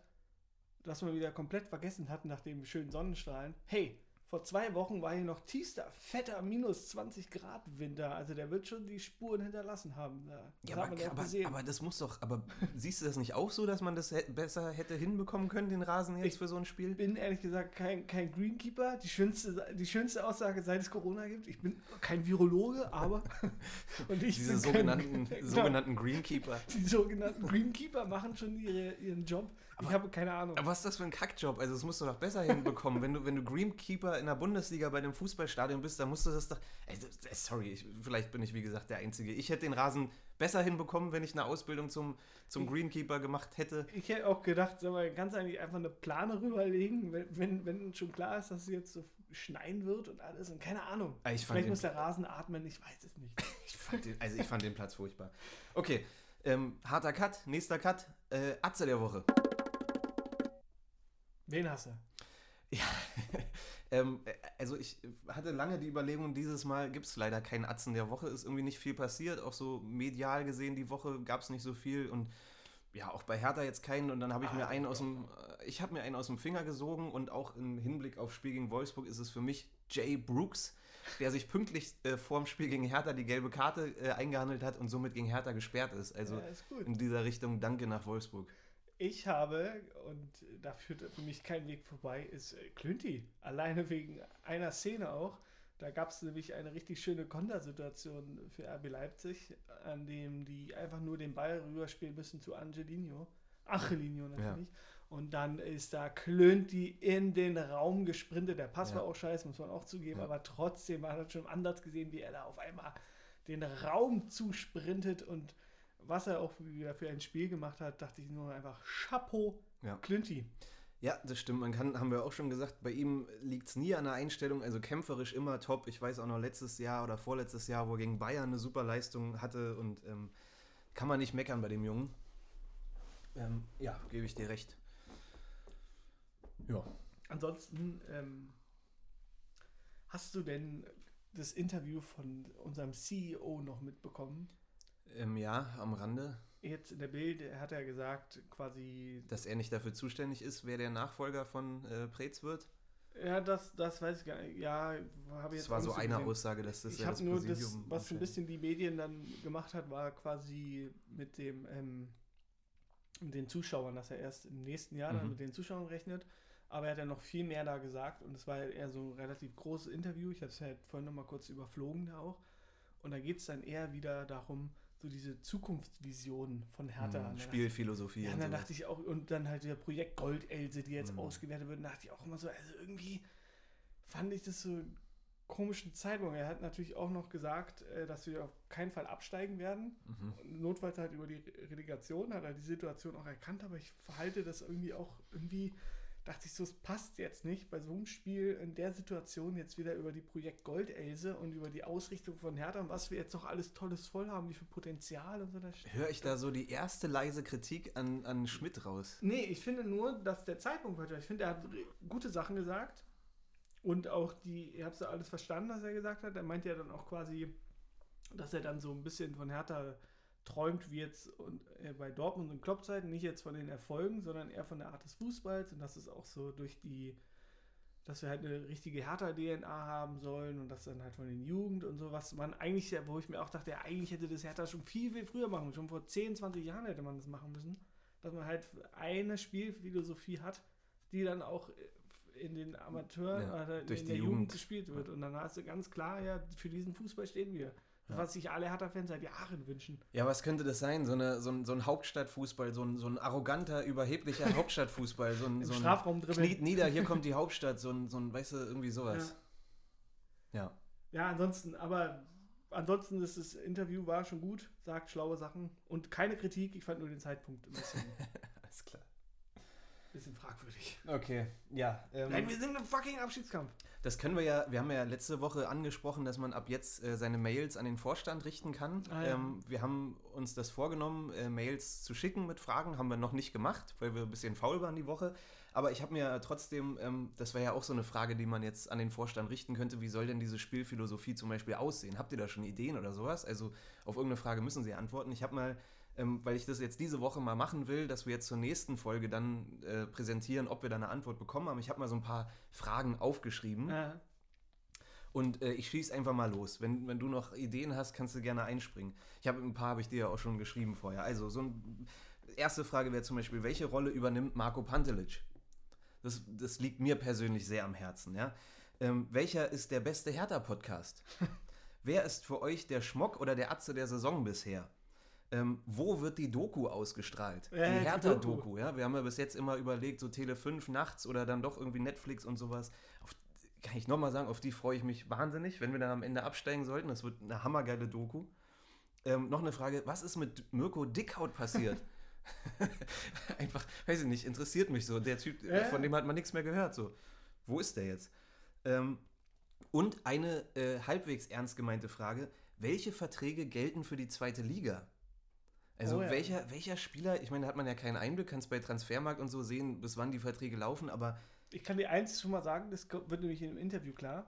dass wir wieder komplett vergessen hatten nach dem schönen Sonnenstrahlen. Hey, vor zwei Wochen war hier noch tiefster, fetter minus 20 Grad Winter. Also der wird schon die Spuren hinterlassen haben. Da. Das Ja, aber, aber, aber das muss doch, aber siehst du das nicht auch so, dass man das besser hätte hinbekommen können, den Rasen jetzt Ich für so ein Spiel? Ich bin ehrlich gesagt kein, kein Greenkeeper. Die schönste, die schönste Aussage, seit es Corona gibt. Ich bin kein Virologe, aber. und ich Diese sogenannten, kein, sogenannten Greenkeeper. Die sogenannten Greenkeeper machen schon ihre, ihren Job. Ich habe keine Ahnung. Aber was ist das für ein Kackjob? Also das musst du doch besser hinbekommen. wenn, du, wenn du Greenkeeper in der Bundesliga bei einem Fußballstadion bist, dann musst du das doch... Also, äh, sorry, ich, vielleicht bin ich wie gesagt der Einzige. Ich hätte den Rasen besser hinbekommen, wenn ich eine Ausbildung zum, zum Greenkeeper gemacht hätte. Ich hätte auch gedacht, sag mal, kannst du eigentlich einfach eine Plane rüberlegen, wenn, wenn, wenn schon klar ist, dass es jetzt so schneien wird und alles und keine Ahnung. Ah, Vielleicht muss der Rasen atmen, ich weiß es nicht. Ich fand den, also ich fand den Platz furchtbar. Okay, ähm, harter Cut, nächster Cut. Äh, Atze der Woche. Wen hast du? Ja, ähm, äh, also ich hatte lange die Überlegung, dieses Mal gibt es leider keinen Atzen der Woche, ist irgendwie nicht viel passiert, auch so medial gesehen die Woche gab es nicht so viel. Und ja, auch bei Hertha jetzt keinen. Und dann habe ich Ah, mir einen aus dem, äh, ich habe mir einen aus dem Finger gesogen. Und auch im Hinblick auf Spiel gegen Wolfsburg ist es für mich Jay Brooks, der sich pünktlich äh, vorm Spiel gegen Hertha die gelbe Karte äh, eingehandelt hat und somit gegen Hertha gesperrt ist. Also ja, ist in dieser Richtung Danke nach Wolfsburg. Ich habe, und da führt für mich kein Weg vorbei, ist äh, Klünti. Alleine wegen einer Szene auch. Da gab es nämlich eine richtig schöne Kontersituation für RB Leipzig, an dem die einfach nur den Ball rüberspielen müssen zu Angelino. Angelino natürlich. Ja. Und dann ist da Klünti in den Raum gesprintet. Der Pass ja. war auch scheiße, muss man auch zugeben, ja. aber trotzdem, man hat schon im Ansatz gesehen, wie er da auf einmal den Raum zusprintet und was er auch wieder für ein Spiel gemacht hat, dachte ich nur einfach Chapeau, ja. Clinty. Ja, das stimmt. Man kann, haben wir auch schon gesagt, bei ihm liegt es nie an der Einstellung, also kämpferisch immer top. Ich weiß auch noch letztes Jahr oder vorletztes Jahr, wo er gegen Bayern eine super Leistung hatte und ähm, kann man nicht meckern bei dem Jungen. Ähm, ja, gebe ich dir recht. Ja. Ansonsten, ähm, hast du denn das Interview von unserem CEO noch mitbekommen? Ähm, ja, am Rande. Jetzt in der Bild hat er gesagt, quasi. Dass er nicht dafür zuständig ist, wer der Nachfolger von äh, Preetz wird? Ja, das, das weiß ich gar nicht. Ja, habe jetzt. Das war so eine gesehen. Aussage, dass das ich ja das nur das, was ein bisschen die Medien dann gemacht hat, war quasi mit dem ähm, mit den Zuschauern, dass er erst im nächsten Jahr mhm. dann mit den Zuschauern rechnet. Aber er hat ja noch viel mehr da gesagt und es war eher so ein relativ großes Interview. Ich habe es ja vorhin noch mal kurz überflogen da auch. Und da geht es dann eher wieder darum, so diese Zukunftsvisionen von Hertha. Mhm, Spielphilosophie. Ja, und dann dachte ich auch, und dann halt der Projekt Goldelse, die jetzt mhm. ausgewertet wird, dachte ich auch immer so, also irgendwie fand ich das so einen komischen Zeitpunkt. Er hat natürlich auch noch gesagt, äh, dass wir auf keinen Fall absteigen werden. Mhm. Notfalls halt über die Relegation, hat er die Situation auch erkannt, aber ich verhalte das irgendwie auch irgendwie dachte ich so, es passt jetzt nicht bei so einem Spiel in der Situation jetzt wieder über die Projekt Goldelse und über die Ausrichtung von Hertha und was wir jetzt noch alles Tolles voll haben, wie viel Potenzial und so. Höre ich da so die erste leise Kritik an, an Schmidt raus? Nee, ich finde nur, dass der Zeitpunkt heute, ich finde, er hat gute Sachen gesagt und auch die, ihr habt ja alles verstanden, was er gesagt hat. Er meint ja dann auch quasi, dass er dann so ein bisschen von Hertha träumt wie jetzt und, äh, bei Dortmund und Kloppzeiten, nicht jetzt von den Erfolgen, sondern eher von der Art des Fußballs und das ist auch so durch die, dass wir halt eine richtige Hertha-DNA haben sollen und das dann halt von den Jugend und so, was man eigentlich, wo ich mir auch dachte, ja, eigentlich hätte das Hertha schon viel, viel früher machen, schon vor 10, 20 Jahren hätte man das machen müssen, dass man halt eine Spielphilosophie hat, die dann auch in den Amateuren ja, oder in der Jugend. Jugend gespielt wird und dann hast du ganz klar, ja, für diesen Fußball stehen wir. Ja. Was sich alle Hertha-Fans seit Jahren wünschen. Ja, was könnte das sein? So, eine, so, ein, so ein Hauptstadtfußball, so ein, so ein arroganter, überheblicher Hauptstadtfußball. So ein, so ein Strafraum Kniet nieder, hier kommt die Hauptstadt, so ein, so ein weißt du, irgendwie sowas. Ja. Ja, ja ansonsten, aber ansonsten ist das Interview war schon gut, sagt schlaue Sachen und keine Kritik, ich fand nur den Zeitpunkt ein bisschen. Alles klar. Bisschen fragwürdig. Okay, ja. Ähm, Nein, wir sind im fucking Abschiedskampf. Das können wir ja, wir haben ja letzte Woche angesprochen, dass man ab jetzt äh, seine Mails an den Vorstand richten kann. Ah, ja. ähm, wir haben uns das vorgenommen, äh, Mails zu schicken mit Fragen, haben wir noch nicht gemacht, weil wir ein bisschen faul waren die Woche. Aber ich habe mir trotzdem, ähm, das wäre ja auch so eine Frage, die man jetzt an den Vorstand richten könnte, wie soll denn diese Spielphilosophie zum Beispiel aussehen? Habt ihr da schon Ideen oder sowas? Also auf irgendeine Frage müssen Sie antworten. Ich habe mal ähm, weil ich das jetzt diese Woche mal machen will, dass wir jetzt zur nächsten Folge dann äh, präsentieren, ob wir da eine Antwort bekommen haben. Ich habe mal so ein paar Fragen aufgeschrieben. Ja. Und äh, ich schieße einfach mal los. Wenn, wenn du noch Ideen hast, kannst du gerne einspringen. Ich habe ein paar, habe ich dir ja auch schon geschrieben vorher. Also, so ein, erste Frage wäre zum Beispiel, welche Rolle übernimmt Marco Pantelic? Das, das liegt mir persönlich sehr am Herzen. Ja? Ähm, welcher ist der beste Hertha-Podcast? Wer ist für euch der Schmock oder der Atze der Saison bisher? Ähm, wo wird die Doku ausgestrahlt? Ja, die Hertha-Doku, ja. Wir haben ja bis jetzt immer überlegt, so Tele 5 nachts oder dann doch irgendwie Netflix und sowas. Auf, kann ich nochmal sagen, auf die freue ich mich wahnsinnig, wenn wir dann am Ende absteigen sollten. Das wird eine hammergeile Doku. Ähm, noch eine Frage, was ist mit Mirko Dickhaut passiert? Einfach, weiß ich nicht, interessiert mich so. Der Typ, äh? von dem hat man nichts mehr gehört. So, wo ist der jetzt? Ähm, und eine äh, halbwegs ernst gemeinte Frage: Welche Verträge gelten für die zweite Liga? Also oh, ja. welcher, welcher Spieler, ich meine, da hat man ja keinen Einblick, kannst bei Transfermarkt und so sehen, bis wann die Verträge laufen, aber. Ich kann dir eins schon mal sagen, das wird nämlich im Interview klar.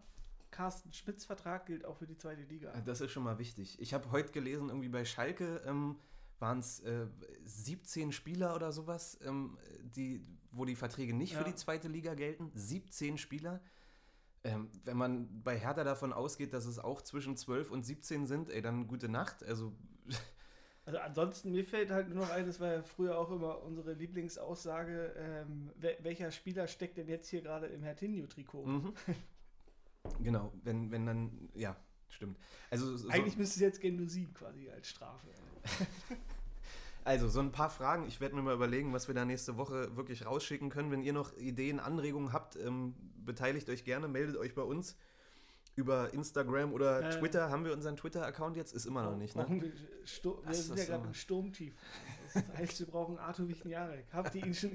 Carsten Schmidts Vertrag gilt auch für die zweite Liga. Das ist schon mal wichtig. Ich habe heute gelesen, irgendwie bei Schalke ähm, waren es äh, 17 Spieler oder sowas, ähm, die, wo die Verträge nicht ja. für die zweite Liga gelten. 17 Spieler. Ähm, wenn man bei Hertha davon ausgeht, dass es auch zwischen 12 und 17 sind, ey, dann gute Nacht. Also Also ansonsten, mir fällt halt nur noch ein, das war ja früher auch immer unsere Lieblingsaussage, ähm, wel- welcher Spieler steckt denn jetzt hier gerade im Hertinho-Trikot? Mhm. genau, wenn, wenn dann, ja, stimmt. Also so, Eigentlich müsste es jetzt Gendusin quasi als Strafe. also so ein paar Fragen. Ich werde mir mal überlegen, was wir da nächste Woche wirklich rausschicken können. Wenn ihr noch Ideen, Anregungen habt, ähm, beteiligt euch gerne, meldet euch bei uns. Über Instagram oder Äh. Twitter. Haben wir unseren Twitter-Account jetzt? Ist immer noch nicht, ne? Wir, wir sind ja gerade im Sturmtief. Das heißt, wir brauchen Arthur Wichniarek. Habt ihr ihn schon,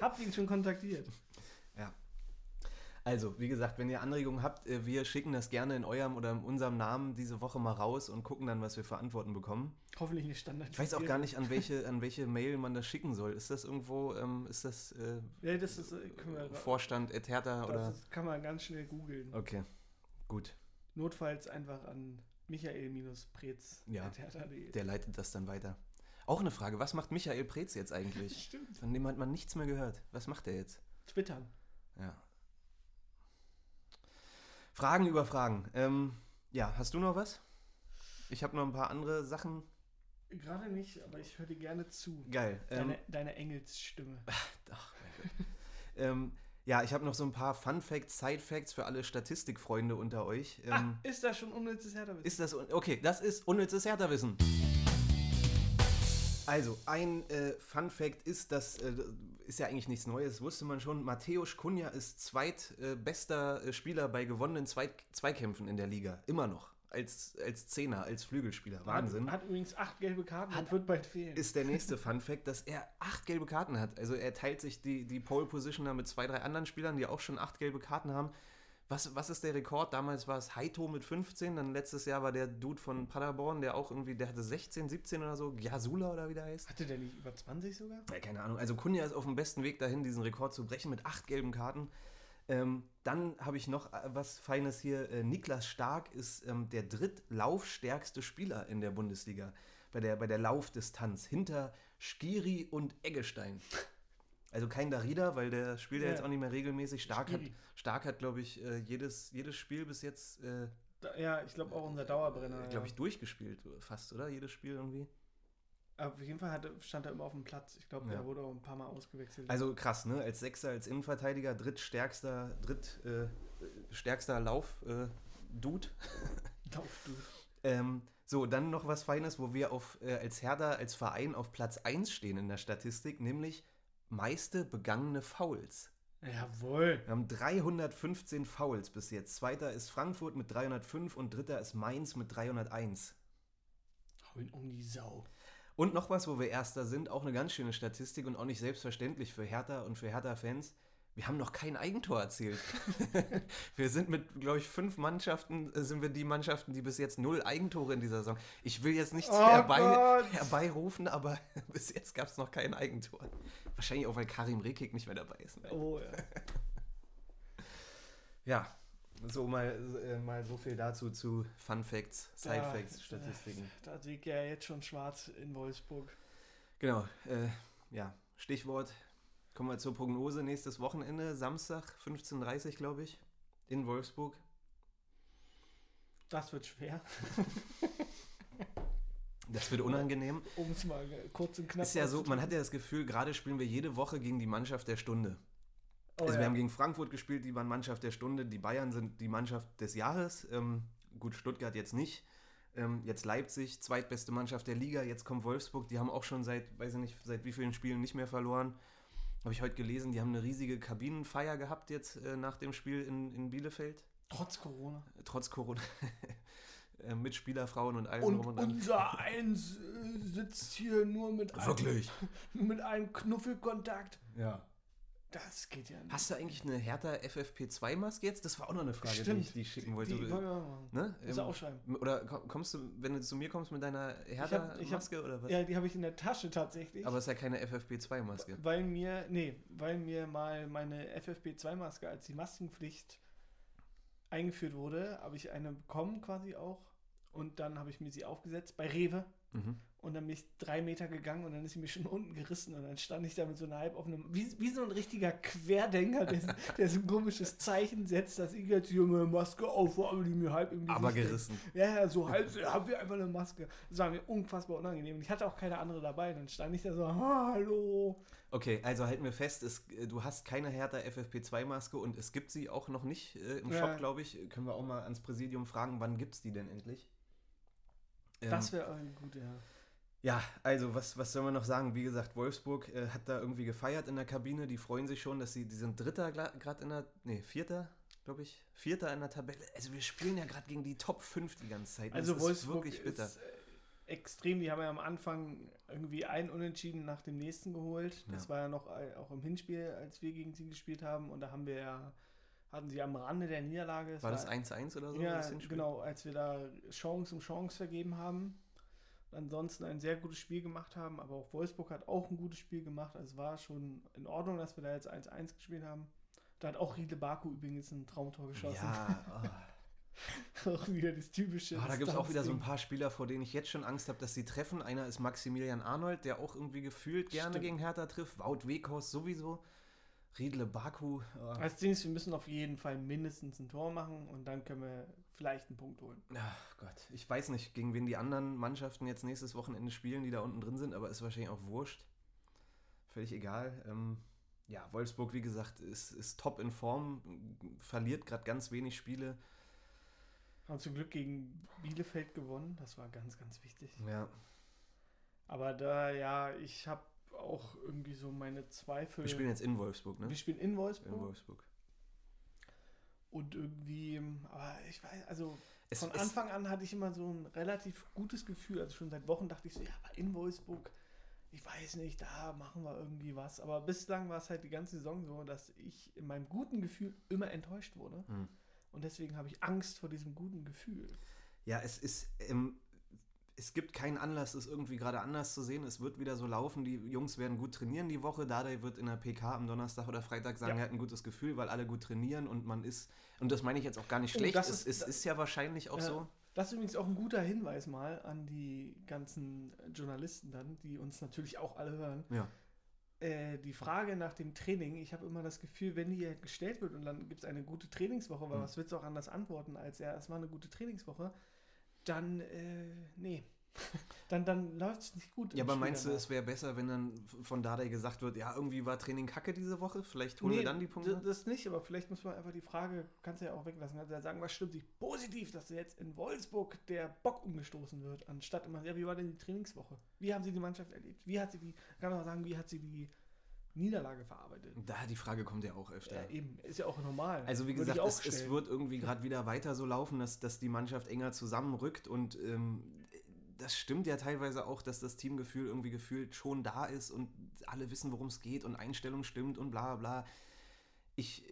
habt ihr ihn schon kontaktiert? Also, wie gesagt, wenn ihr Anregungen habt, äh, wir schicken das gerne in eurem oder in unserem Namen diese Woche mal raus und gucken dann, was wir für Antworten bekommen. Hoffentlich eine Standard. Ich weiß auch gar nicht, an welche, an welche Mail man das schicken soll. Ist das irgendwo, ähm, ist das äh, Ja, das ist, äh, wir, Vorstand et hertha oder? das kann man ganz schnell googeln. Okay, gut. Notfalls einfach an michael-prez. Ja. Der leitet das dann weiter. Auch eine Frage, was macht Michael Preetz jetzt eigentlich? Stimmt. Von dem hat man nichts mehr gehört. Was macht er jetzt? Twittern. Ja. Fragen über Fragen. Ähm, ja, hast du noch was? Ich habe noch ein paar andere Sachen. Gerade nicht, aber ich höre dir gerne zu. Geil. Ähm, Deine, deine Engelsstimme. Ach, mein Gott. ähm, ja, ich habe noch so ein paar Fun Facts, Side Facts für alle Statistikfreunde unter euch. Ähm, ah, ist das schon unnützes Hertha-Wissen? Ist das. Okay, das ist unnützes Hertha-Wissen. Also, ein äh, Fun Fact ist, das äh, ist ja eigentlich nichts Neues, wusste man schon. Mateusz Kunja ist zweitbester äh, äh, Spieler bei gewonnenen Zweit Zweikämpfen in der Liga. Immer noch. Als, als Zehner, als Flügelspieler. Wahnsinn. Hat, hat übrigens acht gelbe Karten Hat- und wird bald fehlen. ist der nächste Fun Fact, dass er acht gelbe Karten hat. Also er teilt sich die, die Pole Position da mit zwei, drei anderen Spielern, die auch schon acht gelbe Karten haben. Was, was ist der Rekord? Damals war es Haito mit 15, dann letztes Jahr war der Dude von Paderborn, der auch irgendwie, der hatte 16, 17 oder so, Yasula oder wie der heißt. Hatte der nicht über 20 sogar? Ja, keine Ahnung. Also Kunja ist auf dem besten Weg dahin, diesen Rekord zu brechen mit acht gelben Karten. Ähm, dann habe ich noch äh, was Feines hier. Äh, Niklas Stark ist ähm, der drittlaufstärkste Spieler in der Bundesliga bei der, bei der Laufdistanz hinter Skiri und Eggestein. Also kein Darida, weil der spielt ja, Ja. jetzt auch nicht mehr regelmäßig. Stark hat, Skiri. Stark hat glaube ich, äh, jedes, jedes Spiel bis jetzt, äh, ja, ich glaube auch unser Dauerbrenner. glaube ich, ja. durchgespielt fast, oder? Jedes Spiel irgendwie. Auf jeden Fall hatte, stand er immer auf dem Platz. Ich glaube, Ja. der wurde auch ein paar Mal ausgewechselt. Also krass, ne? Als Sechser, als Innenverteidiger, drittstärkster, dritt, äh, stärkster Lauf, äh, Dude. Lauf, du. Ähm, so, dann noch was Feines, wo wir auf, äh, als Hertha, als Verein auf Platz 1 stehen in der Statistik, nämlich meiste begangene Fouls. Jawohl. Wir haben 315 Fouls bis jetzt. Zweiter ist Frankfurt mit 305 und dritter ist Mainz mit 301. Hau ihn um die Sau. Und noch was, wo wir Erster sind, auch eine ganz schöne Statistik und auch nicht selbstverständlich für Hertha und für Hertha-Fans. Wir haben noch kein Eigentor erzielt. wir sind mit, glaube ich, fünf Mannschaften, äh, sind wir die Mannschaften, die bis jetzt null Eigentore in dieser Saison. Ich will jetzt nichts Oh herbei, herbeirufen, aber bis jetzt gab es noch kein Eigentor. Wahrscheinlich auch, weil Karim Rekik nicht mehr dabei ist. Ne? Oh ja. Ja, so mal, äh, mal so viel dazu zu Fun Facts, Side Da- Facts, Statistiken. Da sieht ja jetzt schon schwarz in Wolfsburg. Genau, äh, ja, Stichwort. Kommen wir zur Prognose. Nächstes Wochenende, Samstag, 15.30 Uhr, glaube ich, in Wolfsburg. Das wird schwer. Das wird unangenehm. Um es mal kurz und knapp Ist ja so, man hat ja das Gefühl, gerade spielen wir jede Woche gegen die Mannschaft der Stunde. Oh, also ja. wir haben gegen Frankfurt gespielt, die waren Mannschaft der Stunde. Die Bayern sind die Mannschaft des Jahres. Ähm, gut, Stuttgart jetzt nicht. Ähm, jetzt Leipzig, zweitbeste Mannschaft der Liga. Jetzt kommt Wolfsburg. Die haben auch schon seit, weiß ich nicht, seit wie vielen Spielen nicht mehr verloren. Habe ich heute gelesen, die haben eine riesige Kabinenfeier gehabt jetzt äh, nach dem Spiel in, in Bielefeld. Trotz Corona. Trotz Corona. Äh, mit Spielerfrauen und allem Und drum und dran. unser Eins äh, sitzt hier nur mit, einem, Wirklich? nur mit einem Knuffelkontakt. Ja. Das geht ja nicht. Hast du eigentlich eine Hertha FFP2-Maske jetzt? Das war auch noch eine Frage, die Stimmt. ich, die ich schicken wollte. Die machen. ne? Muss Ähm, aufschreiben. Oder komm- kommst du, wenn du zu mir kommst mit deiner Hertha-Maske oder was? Ja, die habe ich in der Tasche tatsächlich. Aber es ist ja keine FFP2-Maske. weil mir, nee, weil mir mal meine FFP2-Maske, als die Maskenpflicht eingeführt wurde, habe ich eine bekommen quasi auch. Und dann habe ich mir sie aufgesetzt bei Rewe. Mhm. Und dann bin ich drei Meter gegangen und dann ist sie mir schon unten gerissen und dann stand ich da mit so einer halb offenen, wie, wie so ein richtiger Querdenker, der, der so ein komisches Zeichen setzt, dass ich jetzt hier eine Maske auf, aber die mir halb im Gesicht Aber gerissen. Ja, ja, so halb, haben wir einfach eine Maske. Das war mir unfassbar unangenehm. Und ich hatte auch keine andere dabei. Dann stand ich da so, "Ah, hallo. Okay, also halten wir fest, es, äh, du hast keine Hertha FFP2-Maske und es gibt sie auch noch nicht äh, im Ja. Shop, glaube ich. Können wir auch mal ans Präsidium fragen, wann gibt es die denn endlich? Ähm, Das wäre eine gute, ja. Ja, also was, was soll man noch sagen? Wie gesagt, Wolfsburg äh, hat da irgendwie gefeiert in der Kabine. Die freuen sich schon, dass sie, die sind Dritter gerade in der, nee, Vierter, glaube ich, Vierter in der Tabelle. Also wir spielen ja gerade gegen die Top 5 die ganze Zeit. Also das Wolfsburg ist wirklich bitter. ist äh, extrem. Die haben ja am Anfang irgendwie ein Unentschieden nach dem nächsten geholt. Das Ja. war ja noch äh, auch im Hinspiel, als wir gegen sie gespielt haben. Und da haben wir ja, hatten sie am Rande der Niederlage. War das 1-1 oder so? Ja, genau, als wir da Chance um Chance vergeben haben. Ansonsten ein sehr gutes Spiel gemacht haben, aber auch Wolfsburg hat auch ein gutes Spiel gemacht. Also es war schon in Ordnung, dass wir da jetzt 1-1 gespielt haben. Da hat auch Riedle Baku übrigens ein Traumtor geschossen. Ja, oh. auch wieder das typische. Ah, da gibt es auch wieder so ein paar Spieler, vor denen ich jetzt schon Angst habe, dass sie treffen. Einer ist Maximilian Arnold, der auch irgendwie gefühlt gerne Stimmt. gegen Hertha trifft. Wout Weghorst sowieso. Riedle Baku. oh. Das Ding ist, wir müssen auf jeden Fall mindestens ein Tor machen und dann können wir vielleicht einen Punkt holen. Ach Gott, ich weiß nicht, gegen wen die anderen Mannschaften jetzt nächstes Wochenende spielen, die da unten drin sind, aber ist wahrscheinlich auch wurscht. Völlig egal. Ähm, ja, Wolfsburg, wie gesagt, ist, ist top in Form, verliert gerade ganz wenig Spiele. Haben zum Glück gegen Bielefeld gewonnen, das war ganz, ganz wichtig. Ja, Aber da, ja, ich habe auch irgendwie so meine Zweifel. wir spielen jetzt in Wolfsburg, ne? Wir spielen in Wolfsburg. In Wolfsburg. Und irgendwie, aber ich weiß, also Es, von es, Anfang an hatte ich immer so ein relativ gutes Gefühl. Also schon seit Wochen dachte ich so, ja, aber in Wolfsburg, ich weiß nicht, da machen wir irgendwie was. Aber bislang war es halt die ganze Saison so, dass ich in meinem guten Gefühl immer enttäuscht wurde. Hm. Und deswegen habe ich Angst vor diesem guten Gefühl. Ja, es ist, ähm, es gibt keinen Anlass, es irgendwie gerade anders zu sehen. Es wird wieder so laufen. Die Jungs werden gut trainieren die Woche. Dardai wird in der PK am Donnerstag oder Freitag sagen, Ja. er hat ein gutes Gefühl, weil alle gut trainieren und man ist, und das meine ich jetzt auch gar nicht Oh, schlecht, das es, ist- es ist ja wahrscheinlich auch Ja. so. Das ist übrigens auch ein guter Hinweis mal an die ganzen Journalisten dann, die uns natürlich auch alle hören. Ja. Äh, die Frage nach dem Training, ich habe immer das Gefühl, wenn die gestellt wird und dann gibt es eine gute Trainingswoche, weil Mhm. was willst du auch anders antworten als ja, es war eine gute Trainingswoche, dann, äh, nee. dann dann läuft es nicht gut. Ja, aber meinst du, es wäre besser, wenn dann von Dardai gesagt wird, ja, irgendwie war Training kacke diese Woche? Vielleicht holen wir Nee, dann die Punkte? Das nicht, aber vielleicht muss man einfach die Frage, kannst du ja auch weglassen, kannst ja sagen, was stimmt sich positiv, dass jetzt in Wolfsburg der Bock umgestoßen wird, anstatt immer, ja, wie war denn die Trainingswoche? Wie haben sie die Mannschaft erlebt? Wie hat sie die, kann man auch sagen, wie hat sie die Niederlage verarbeitet? Da, die Frage kommt ja auch öfter. Ja, eben, ist ja auch normal. Also wie Würde gesagt, es, es wird irgendwie gerade wieder weiter so laufen, dass, dass die Mannschaft enger zusammenrückt und ähm, das stimmt ja teilweise auch, dass das Teamgefühl irgendwie gefühlt schon da ist und alle wissen, worum es geht und Einstellung stimmt und bla bla. Ich,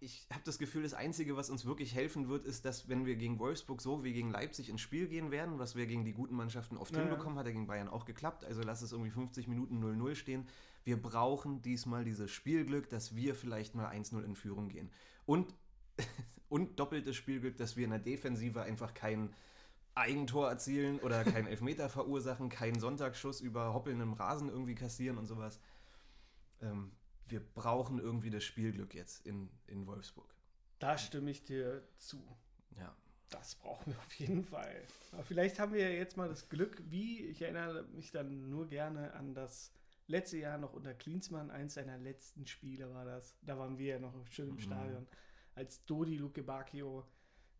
ich habe das Gefühl, das Einzige, was uns wirklich helfen wird, ist, dass wenn wir gegen Wolfsburg so wie gegen Leipzig ins Spiel gehen werden, was wir gegen die guten Mannschaften oft Ja, ja. hinbekommen, hat ja gegen Bayern auch geklappt, also lass es irgendwie 50 Minuten 0-0 stehen. Wir brauchen diesmal dieses Spielglück, dass wir vielleicht mal 1-0 in Führung gehen. Und, und doppeltes Spielglück, dass wir in der Defensive einfach kein Eigentor erzielen oder keinen Elfmeter verursachen, keinen Sonntagsschuss über hoppelndem Rasen irgendwie kassieren und sowas. Ähm, wir brauchen irgendwie das Spielglück jetzt in, in Wolfsburg. Da stimme ich dir zu. Ja. Das brauchen wir auf jeden Fall. Aber vielleicht haben wir ja jetzt mal das Glück, wie, ich erinnere mich dann nur gerne an das letzte Jahr noch unter Klinsmann, eins seiner letzten Spiele war das. Da waren wir ja noch schön im Mhm. Stadion, als Dodi Luke Bacchio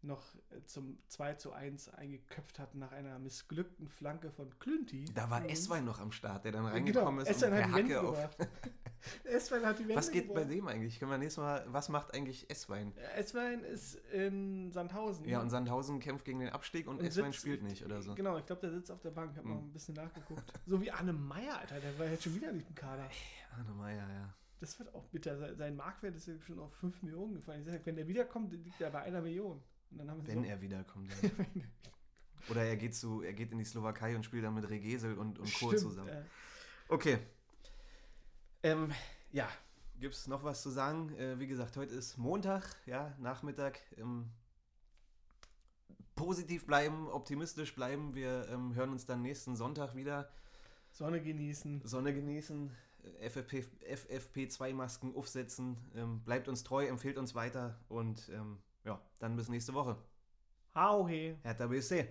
noch äh, zum 2 zu 1 eingeköpft hat nach einer missglückten Flanke von Klünti. Da war Mhm. Esswein noch am Start, der dann Ja, reingekommen ist Esswein und hat Hacke auf. Esswein hat die Wende Was geht bei gebracht. dem eigentlich? Können wir nächstes Mal, was macht eigentlich Esswein? Ja, Esswein ist in Sandhausen. Ja, und Sandhausen kämpft gegen den Abstieg und, Und Esswein spielt nicht oder so. Genau, ich glaube, der sitzt auf der Bank. Ich habe Mhm. mal ein bisschen nachgeguckt. So wie Anne Meyer, Alter. Der war jetzt schon wieder nicht im Kader. Arne Meyer, ja. Das wird auch bitter. Se- Sein Marktwert ist ja schon auf 5 Millionen gefallen. Ich sag, wenn der wiederkommt, liegt er bei einer Million. Wenn so, er wiederkommt. Ja. Oder er geht, zu, er geht in die Slowakei und spielt dann mit Regesel und, und Co. Stimmt, zusammen. äh, Okay. Ähm, ja, gibt es noch was zu sagen? Äh, wie gesagt, heute ist Montag, ja, Nachmittag. Ähm, positiv bleiben, optimistisch bleiben. Wir ähm, hören uns dann nächsten Sonntag wieder. Sonne genießen. Sonne genießen, FFP, FFP2-Masken aufsetzen. Ähm, bleibt uns treu, empfehlt uns weiter und ähm, ja, dann bis nächste Woche. Hau he. Hertha BSC.